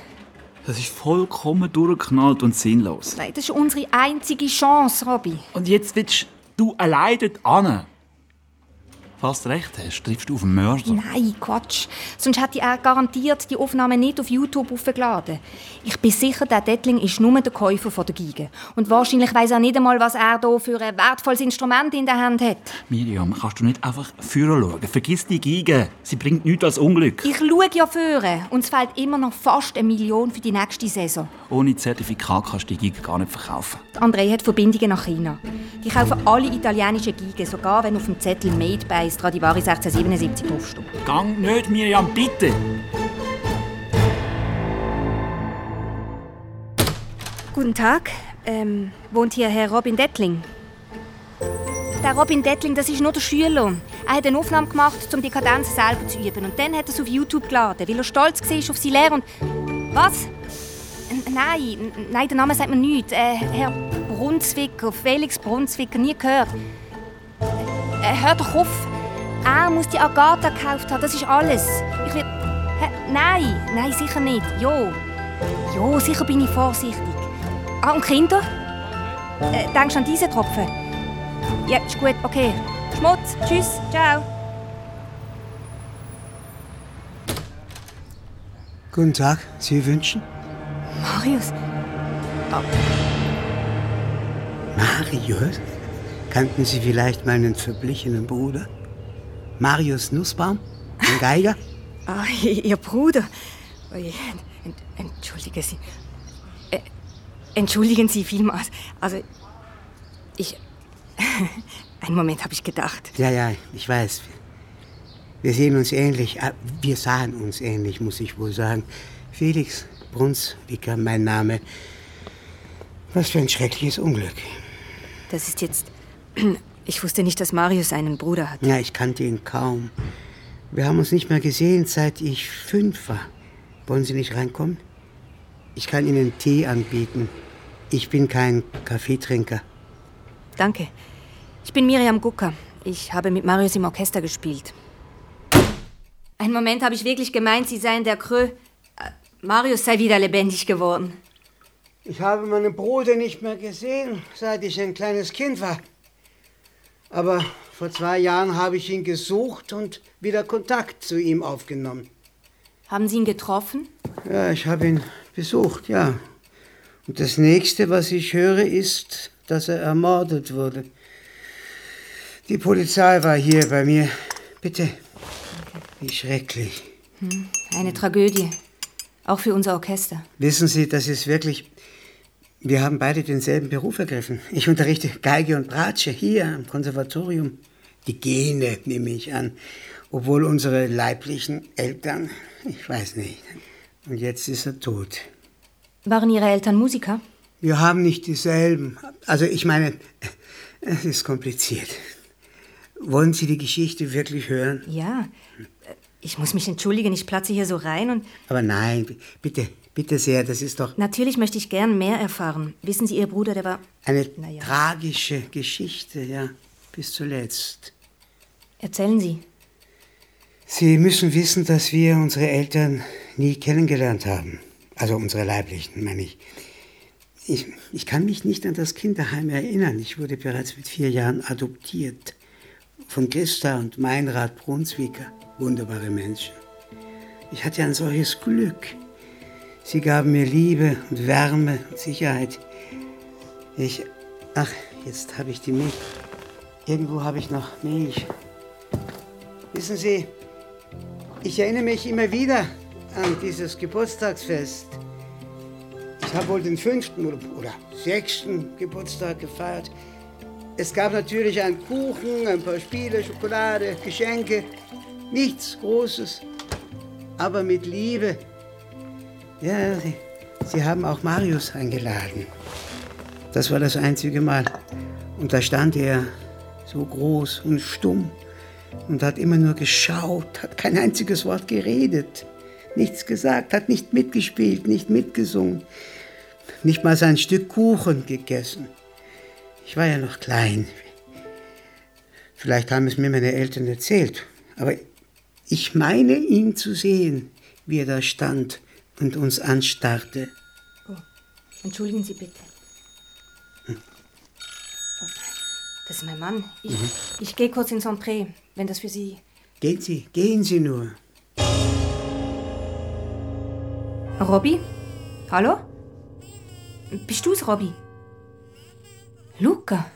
Das ist vollkommen durchgeknallt und sinnlos. Nein, das ist unsere einzige Chance, Robby. Und jetzt willst du allein dort hin. Du recht hast, triffst du auf einen Mörder. Nein, Quatsch. Sonst hätte er garantiert die Aufnahme nicht auf YouTube aufgeladen. Ich bin sicher, der Dettling ist nur der Käufer von der Geige. Und wahrscheinlich weiß er nicht einmal, was er hier für ein wertvolles Instrument in der Hand hat. Miriam, kannst du nicht einfach führen schauen? Vergiss die Geige. Sie bringt nichts als Unglück. Ich schaue ja führen. Und es fehlt immer noch fast eine Million für die nächste Saison. Ohne Zertifikat kannst du die Geige gar nicht verkaufen. André hat Verbindungen nach China. Die kaufen alle italienischen Geigen, sogar wenn auf dem Zettel «Made by 1 Stradivari 1677 draufstehen. Gang nicht, Miriam, bitte! Guten Tag. Ähm, wohnt hier Herr Robin Dettling? Der Robin Dettling, das ist nur der Schüler. Er hat eine Aufnahme gemacht, um die Kadenz selber zu üben. Und dann hat er es auf YouTube geladen, weil er stolz war auf seine Lehre und... Was? Nein, nein, der Name sagt mir nichts. Äh, Herr Brunswicker, Felix Brunswicker, nie gehört. Äh, hör doch auf. Er muss die Agatha gekauft haben, das ist alles. Ich will... Hä? Nein, nein, sicher nicht. Jo. Jo, sicher bin ich vorsichtig. Ah, und Kinder? Äh, denkst du an diese Tropfen? Ja, ist gut, okay. Schmutz, tschüss, ciao. Guten Tag, Sie wünschen? Marius. Marius? Kannten Sie vielleicht meinen verblichenen Bruder? Marius Nussbaum? Ein Geiger? Ah, Ihr Bruder. Oje, ent, entschuldigen Sie. Äh, entschuldigen Sie vielmals. Also, ich. Einen Moment habe ich gedacht. Ja, ja, ich weiß. Wir sehen uns ähnlich. äh, Wir sahen uns ähnlich, muss ich wohl sagen. Felix Brunswicker, mein Name. Was für ein schreckliches Unglück. Das ist jetzt. Ich wusste nicht, dass Marius einen Bruder hat. Ja, ich kannte ihn kaum. Wir haben uns nicht mehr gesehen, seit ich fünf war. Wollen Sie nicht reinkommen? Ich kann Ihnen Tee anbieten. Ich bin kein Kaffeetrinker. Danke. Ich bin Miriam Gucker. Ich habe mit Marius im Orchester gespielt. Einen Moment habe ich wirklich gemeint, Sie seien der Krö. Äh, Marius sei wieder lebendig geworden. Ich habe meinen Bruder nicht mehr gesehen, seit ich ein kleines Kind war. Aber vor zwei Jahren habe ich ihn gesucht und wieder Kontakt zu ihm aufgenommen. Haben Sie ihn getroffen? Ja, ich habe ihn besucht, ja. Und das nächste, was ich höre, ist, dass er ermordet wurde. Die Polizei war hier bei mir. Bitte. Wie schrecklich. Hm, eine Tragödie. Auch für unser Orchester. Wissen Sie, das ist wirklich. Wir haben beide denselben Beruf ergriffen. Ich unterrichte Geige und Bratsche hier am Konservatorium. Die Gene nehme ich an. Obwohl unsere leiblichen Eltern, ich weiß nicht. Und jetzt ist er tot. Waren Ihre Eltern Musiker? Wir haben nicht dieselben. Also ich meine, es ist kompliziert. Wollen Sie die Geschichte wirklich hören? Ja. Ich muss mich entschuldigen, ich platze hier so rein und. Aber nein, bitte, bitte sehr, das ist doch Natürlich möchte ich gern mehr erfahren. Wissen Sie, Ihr Bruder, der war. eine Naja. tragische Geschichte, ja, bis zuletzt. Erzählen Sie. Sie müssen wissen, dass wir unsere Eltern nie kennengelernt haben. Also unsere leiblichen, meine ich. ich. Ich kann mich nicht an das Kinderheim erinnern. Ich wurde bereits mit vier Jahren adoptiert. Von Christa und Meinrad Brunswicker. Wunderbare Menschen. Ich hatte ein solches Glück. Sie gaben mir Liebe und Wärme und Sicherheit. Ich. Ach, jetzt habe ich die Milch. Irgendwo habe ich noch Milch. Wissen Sie, ich erinnere mich immer wieder an dieses Geburtstagsfest. Ich habe wohl den fünften oder, sechsten Geburtstag gefeiert. Es gab natürlich einen Kuchen, ein paar Spiele, Schokolade, Geschenke. Nichts Großes, aber mit Liebe. Ja, Sie, Sie haben auch Marius eingeladen. Das war das einzige Mal. Und da stand er so groß und stumm und hat immer nur geschaut, hat kein einziges Wort geredet, nichts gesagt, hat nicht mitgespielt, nicht mitgesungen, nicht mal sein Stück Kuchen gegessen. Ich war ja noch klein. Vielleicht haben es mir meine Eltern erzählt, aber ich meine ihn zu sehen, wie er da stand und uns anstarrte. Oh, entschuldigen Sie bitte. Das ist mein Mann. Ich, Mhm. ich gehe kurz ins Entree, wenn das für Sie. Gehen Sie, gehen Sie nur. Robby? Hallo? Bist du's, Robby? Luca?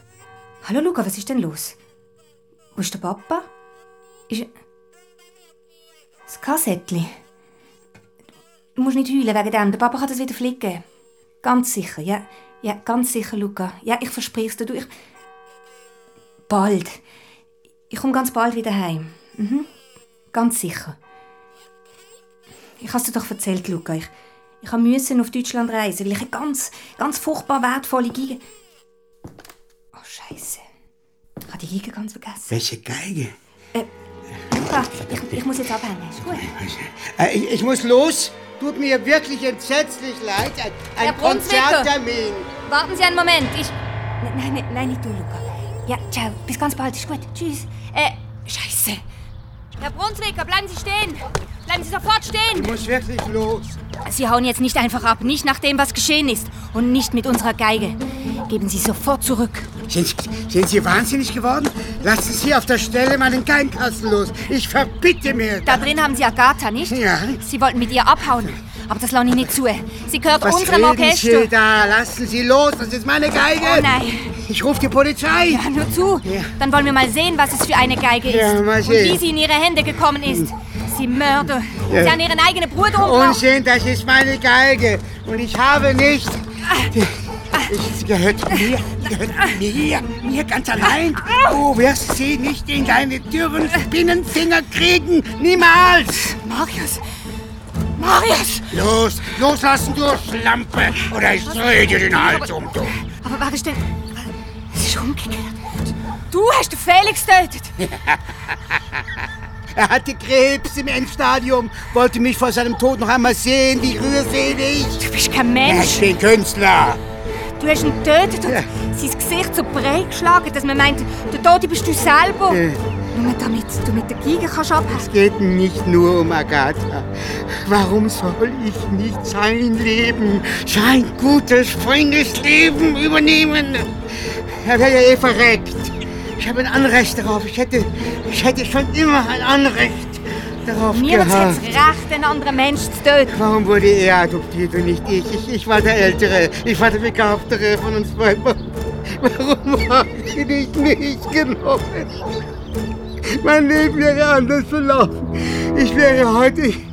Hallo, Luca, was ist denn los? Wo ist der Papa? Ist. Das Kassettli. Du musst nicht heulen wegen dem. Der Papa kann das wieder flicken. Ganz sicher, ja. Ja, ganz sicher, Luca. Ja, ich verspreche es dir. Du, ich... Bald. Ich komme ganz bald wieder heim. Mhm. Ganz sicher. Ich habe es dir doch erzählt, Luca. Ich, ich musste auf Deutschland reisen, weil ich eine ganz, ganz furchtbar wertvolle Geige... Oh, Scheiße. Ich habe die Geige ganz vergessen. Welche Geige? Luca, ich, ich muss jetzt abhängen. Ist gut. Äh, ich, ich muss los. Tut mir wirklich entsetzlich leid. Ein, ein. Konzerttermin. Warten Sie einen Moment. Ich. Nein, nein, nein, nein, nicht du, Luca. Ja, ciao. Bis ganz bald. Ist gut. Tschüss. Äh, Scheiße. Herr Brunswicker, bleiben Sie stehen. Bleiben Sie sofort stehen. Ich muss wirklich los. Sie hauen jetzt nicht einfach ab. Nicht nach dem, was geschehen ist. Und nicht mit unserer Geige. Geben Sie sofort zurück. Sind, sind Sie wahnsinnig geworden? Lassen Sie auf der Stelle meinen Geinkasten los. Ich verbitte mir. Da drin haben Sie Agatha, nicht? Ja. Sie wollten mit ihr abhauen. Aber das lasse ich nicht zu. Sie gehört Was unserem reden Orchester. Sie da? Lassen Sie los. Das ist meine Geige. Oh nein. Ich rufe die Polizei. Ja, nur zu. Dann wollen wir mal sehen, was es für eine Geige ist. Ja, mal Und sehen. wie sie in ihre Hände gekommen ist. Sie Mörder. Ja. Sie haben ihren eigenen Bruder umgebracht. Unsinn, das ist meine Geige. Und ich habe nicht. Sie gehört mir, sie gehört mir, mir ganz allein. Du wirst sie nicht in deine dürren Spinnenfinger kriegen. Niemals. Marius. Marius! Los, loslassen, du Schlampe. Oder ich drehe dir den Hals um, du. Aber was ist denn... Es ist umgekehrt. Du hast den Felix getötet. Er hatte Krebs im Endstadium, wollte mich vor seinem Tod noch einmal sehen, wie rührselig. Du bist kein Mensch. Ich bin Künstler. Du hast ihn getötet und sein Gesicht so breit geschlagen, dass man meint, der Tote bist du selber. Ja. Nur damit du mit der Geige kannst abhängen. Es geht nicht nur um Agatha. Warum soll ich nicht sein Leben, sein gutes, freundliches Leben übernehmen? Er wäre ja eh verreckt. Ich habe ein Anrecht darauf. Ich hätte, ich hätte schon immer ein Anrecht darauf Mir wird gehabt. jetzt recht, einen anderen Menschen zu töten. Warum wurde er adoptiert und nicht ich? Ich, ich war der Ältere. Ich war der Begabtere von uns beiden. Warum haben Sie nicht mich genommen? Mein Leben wäre anders verlaufen. Ich wäre heute. Ich,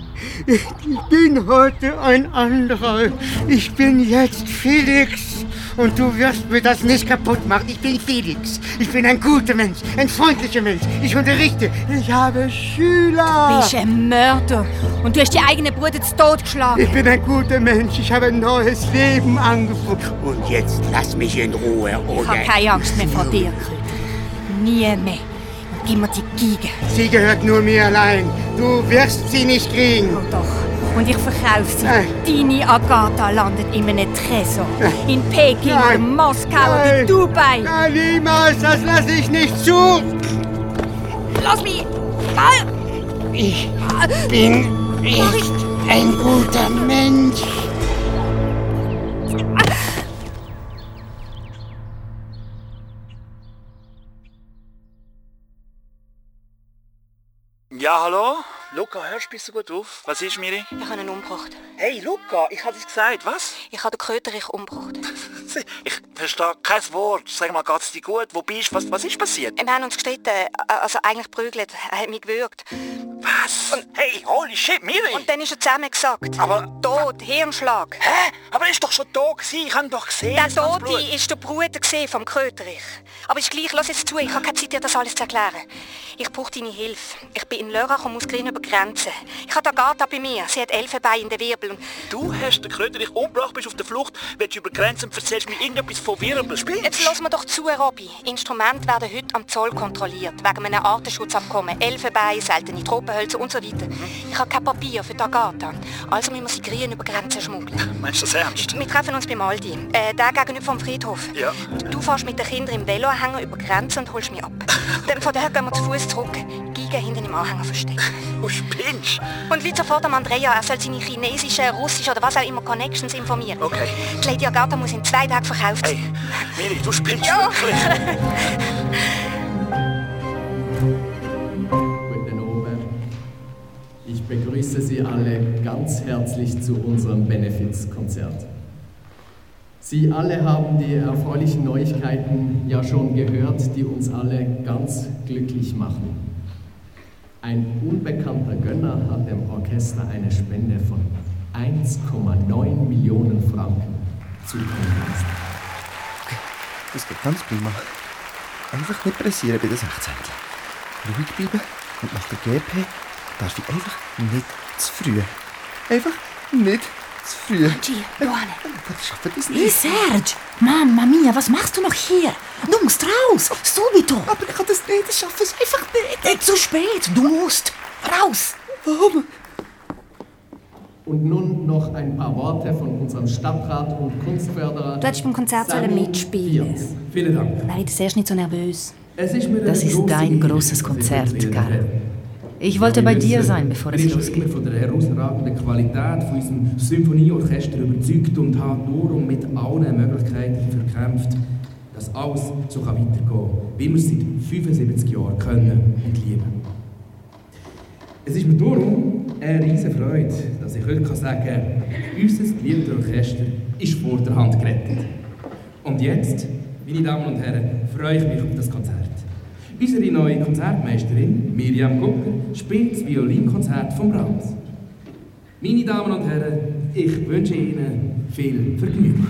ich bin heute ein anderer. Ich bin jetzt Felix. Und du wirst mir das nicht kaputt machen. Ich bin Felix. Ich bin ein guter Mensch, ein freundlicher Mensch. Ich unterrichte. Ich habe Schüler. Du bist ein Mörder. Und du hast die eigene Bruder zu Tod geschlagen. Ich bin ein guter Mensch. Ich habe ein neues Leben angefangen. Und jetzt lass mich in Ruhe, Ich oder? habe keine Angst mehr vor dir, Krüger. Nie mehr. Und gib mir die Geige. Sie gehört nur mir allein. Du wirst sie nicht kriegen. Oh doch. Und ich verkaufe sie. Nein. Deine Agatha landet in einem Tresor. In Peking Nein. oder Moskau oder Nein. Dubai. Nein, niemals. Das lasse ich nicht zu. Lass mich! Ah! Ich bin nicht ein guter Mensch. Ja, hallo? Luca, hörst du bist so gut auf? Was ist, Miri? Ich habe ihn umgebracht. Hey, Luca, ich habe es gesagt, was? Ich habe den Köterich umgebracht. Ich verstehe kein Wort. Sag mal, geht's dir gut? Wo bist du? Was, was ist passiert? Wir haben uns gestritten, äh, also eigentlich prügelt. Er hat mich gewürgt. Was? hey, holy shit, Miri! Und dann ist er zusammengesackt. Aber... Tot, Hirnschlag. Hä? Aber er ist doch schon gewesen. Ich habe ihn doch gesehen. Der Tote ist der Bruder vom Köterich. Aber ist gleich, lass jetzt zu, ich habe keine Zeit, dir das alles zu erklären. Ich brauche deine Hilfe. Ich bin in Lörrach und muss gleich über die Grenze. Ich habe Agatha bei mir. Sie hat Elfenbein in den Wirbel. Und Du hast den Kröterich umgebracht, bist auf der Flucht, willst über die Grenzen und erzählst mir irgendetwas von Wirbel. Spielst Jetzt lass mir doch zu, Robby. Instrumente werden heute am Zoll kontrolliert, wegen einem Artenschutzabkommen. Elfenbein, seltene Tropenhölzer und so weiter. Ich habe kein Papier für die Agatha. Also müssen wir sie grün über die Grenze schmuggeln. Meinst du das ernst? Wir treffen uns beim Aldi. Äh, der gegenüber vom Friedhof. Ja. Du fährst mit den Kindern im Veloanhänger über die Grenze und holst mich ab. Dann von daher gehen wir zu Fuß zurück. Giga hinten im Anhänger verstecken. Du spinnst. Und Leute sofort am Andrea, er soll seine chinesischen, russischen oder was auch immer Connections informieren. Okay. Die Lady Agatha muss in zwei Tagen verkauft Hey, Miri, du spinnst Ja. wirklich. Guten Abend. Ich begrüße Sie alle ganz herzlich zu unserem Benefizkonzert. Sie alle haben die erfreulichen Neuigkeiten ja schon gehört, die uns alle ganz glücklich machen. Ein unbekannter Gönner hat dem Orchester eine Spende von 1,9 Millionen Franken zukommen lassen. Das geht ganz prima. Einfach nicht pressieren bei den 16. ruhig bleiben und nach der GP darf ich einfach nicht zu früh. Einfach nicht zu früh. Angie, Johanne. Ich schaffe das Hey, nicht. Serge! Mamma mia, was machst du noch hier? Du musst raus! Subito! Aber ich kann das nicht, ich schaffe es einfach nicht. Nicht zu spät, du musst! Raus! Warum? Und nun noch ein paar Worte von unserem Stadtrat und Kunstförderer. Du hättest beim Konzert sollen mitspielen. Vielen Dank. Wäre ich zuerst nicht so nervös. Es ist Das ist dein großes Konzert, Karl. Ich wollte bei dir sein, bevor es Ich bin losgeht. von der herausragenden Qualität von unserem Symphonieorchester überzeugt und habe darum mit allen Möglichkeiten verkämpft, dass alles so weitergehen kann, wie wir es seit 75 Jahren können und lieben. Es ist mir darum eine riesige Freude, dass ich heute sagen kann, unser geliebtes Orchester ist vor der Hand gerettet. Und jetzt, meine Damen und Herren, freue ich mich auf das Konzert. Unsere neue Konzertmeisterin, Miriam Gucker, spielt das Violinkonzert von Brahms. Meine Damen und Herren, ich wünsche Ihnen viel Vergnügen.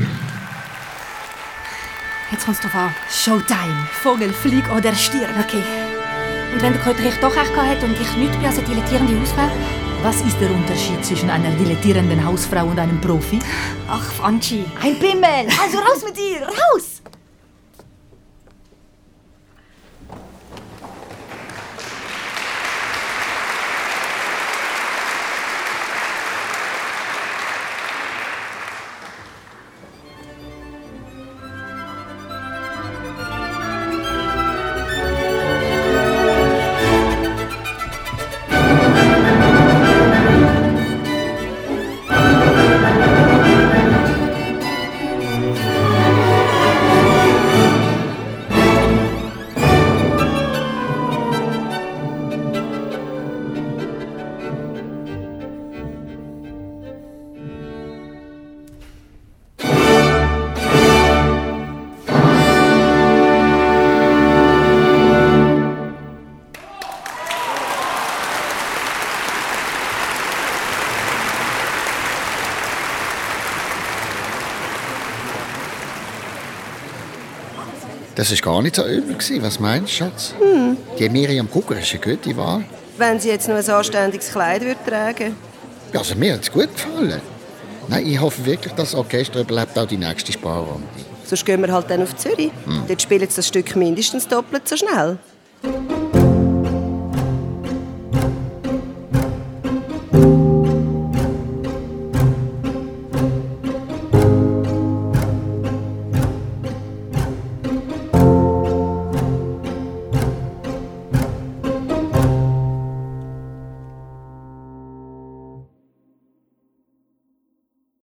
Jetzt kommt's drauf an. Showtime! Vogel, flieg oder stirb! Okay. Und wenn der Köterich doch recht gehabt hat und ich nicht bin als eine dilettierende Hausfrau? Was ist der Unterschied zwischen einer dilettierenden Hausfrau und einem Profi? Ach, Angie. Ein Pimmel! Also raus mit dir! Raus! Das war gar nicht so übel. gewesen. Was meinst du, Schatz? Hm. Die Miriam Kugler ist eine gute Wahl. Wenn sie jetzt noch ein anständiges Kleid würde tragen Ja, also mir hat es gut gefallen. Nein, ich hoffe wirklich, dass das Orchester überlebt auch die nächste Sparrunde. Sonst gehen wir halt dann auf Zürich. Hm. Dort spielen sie das Stück mindestens doppelt so schnell.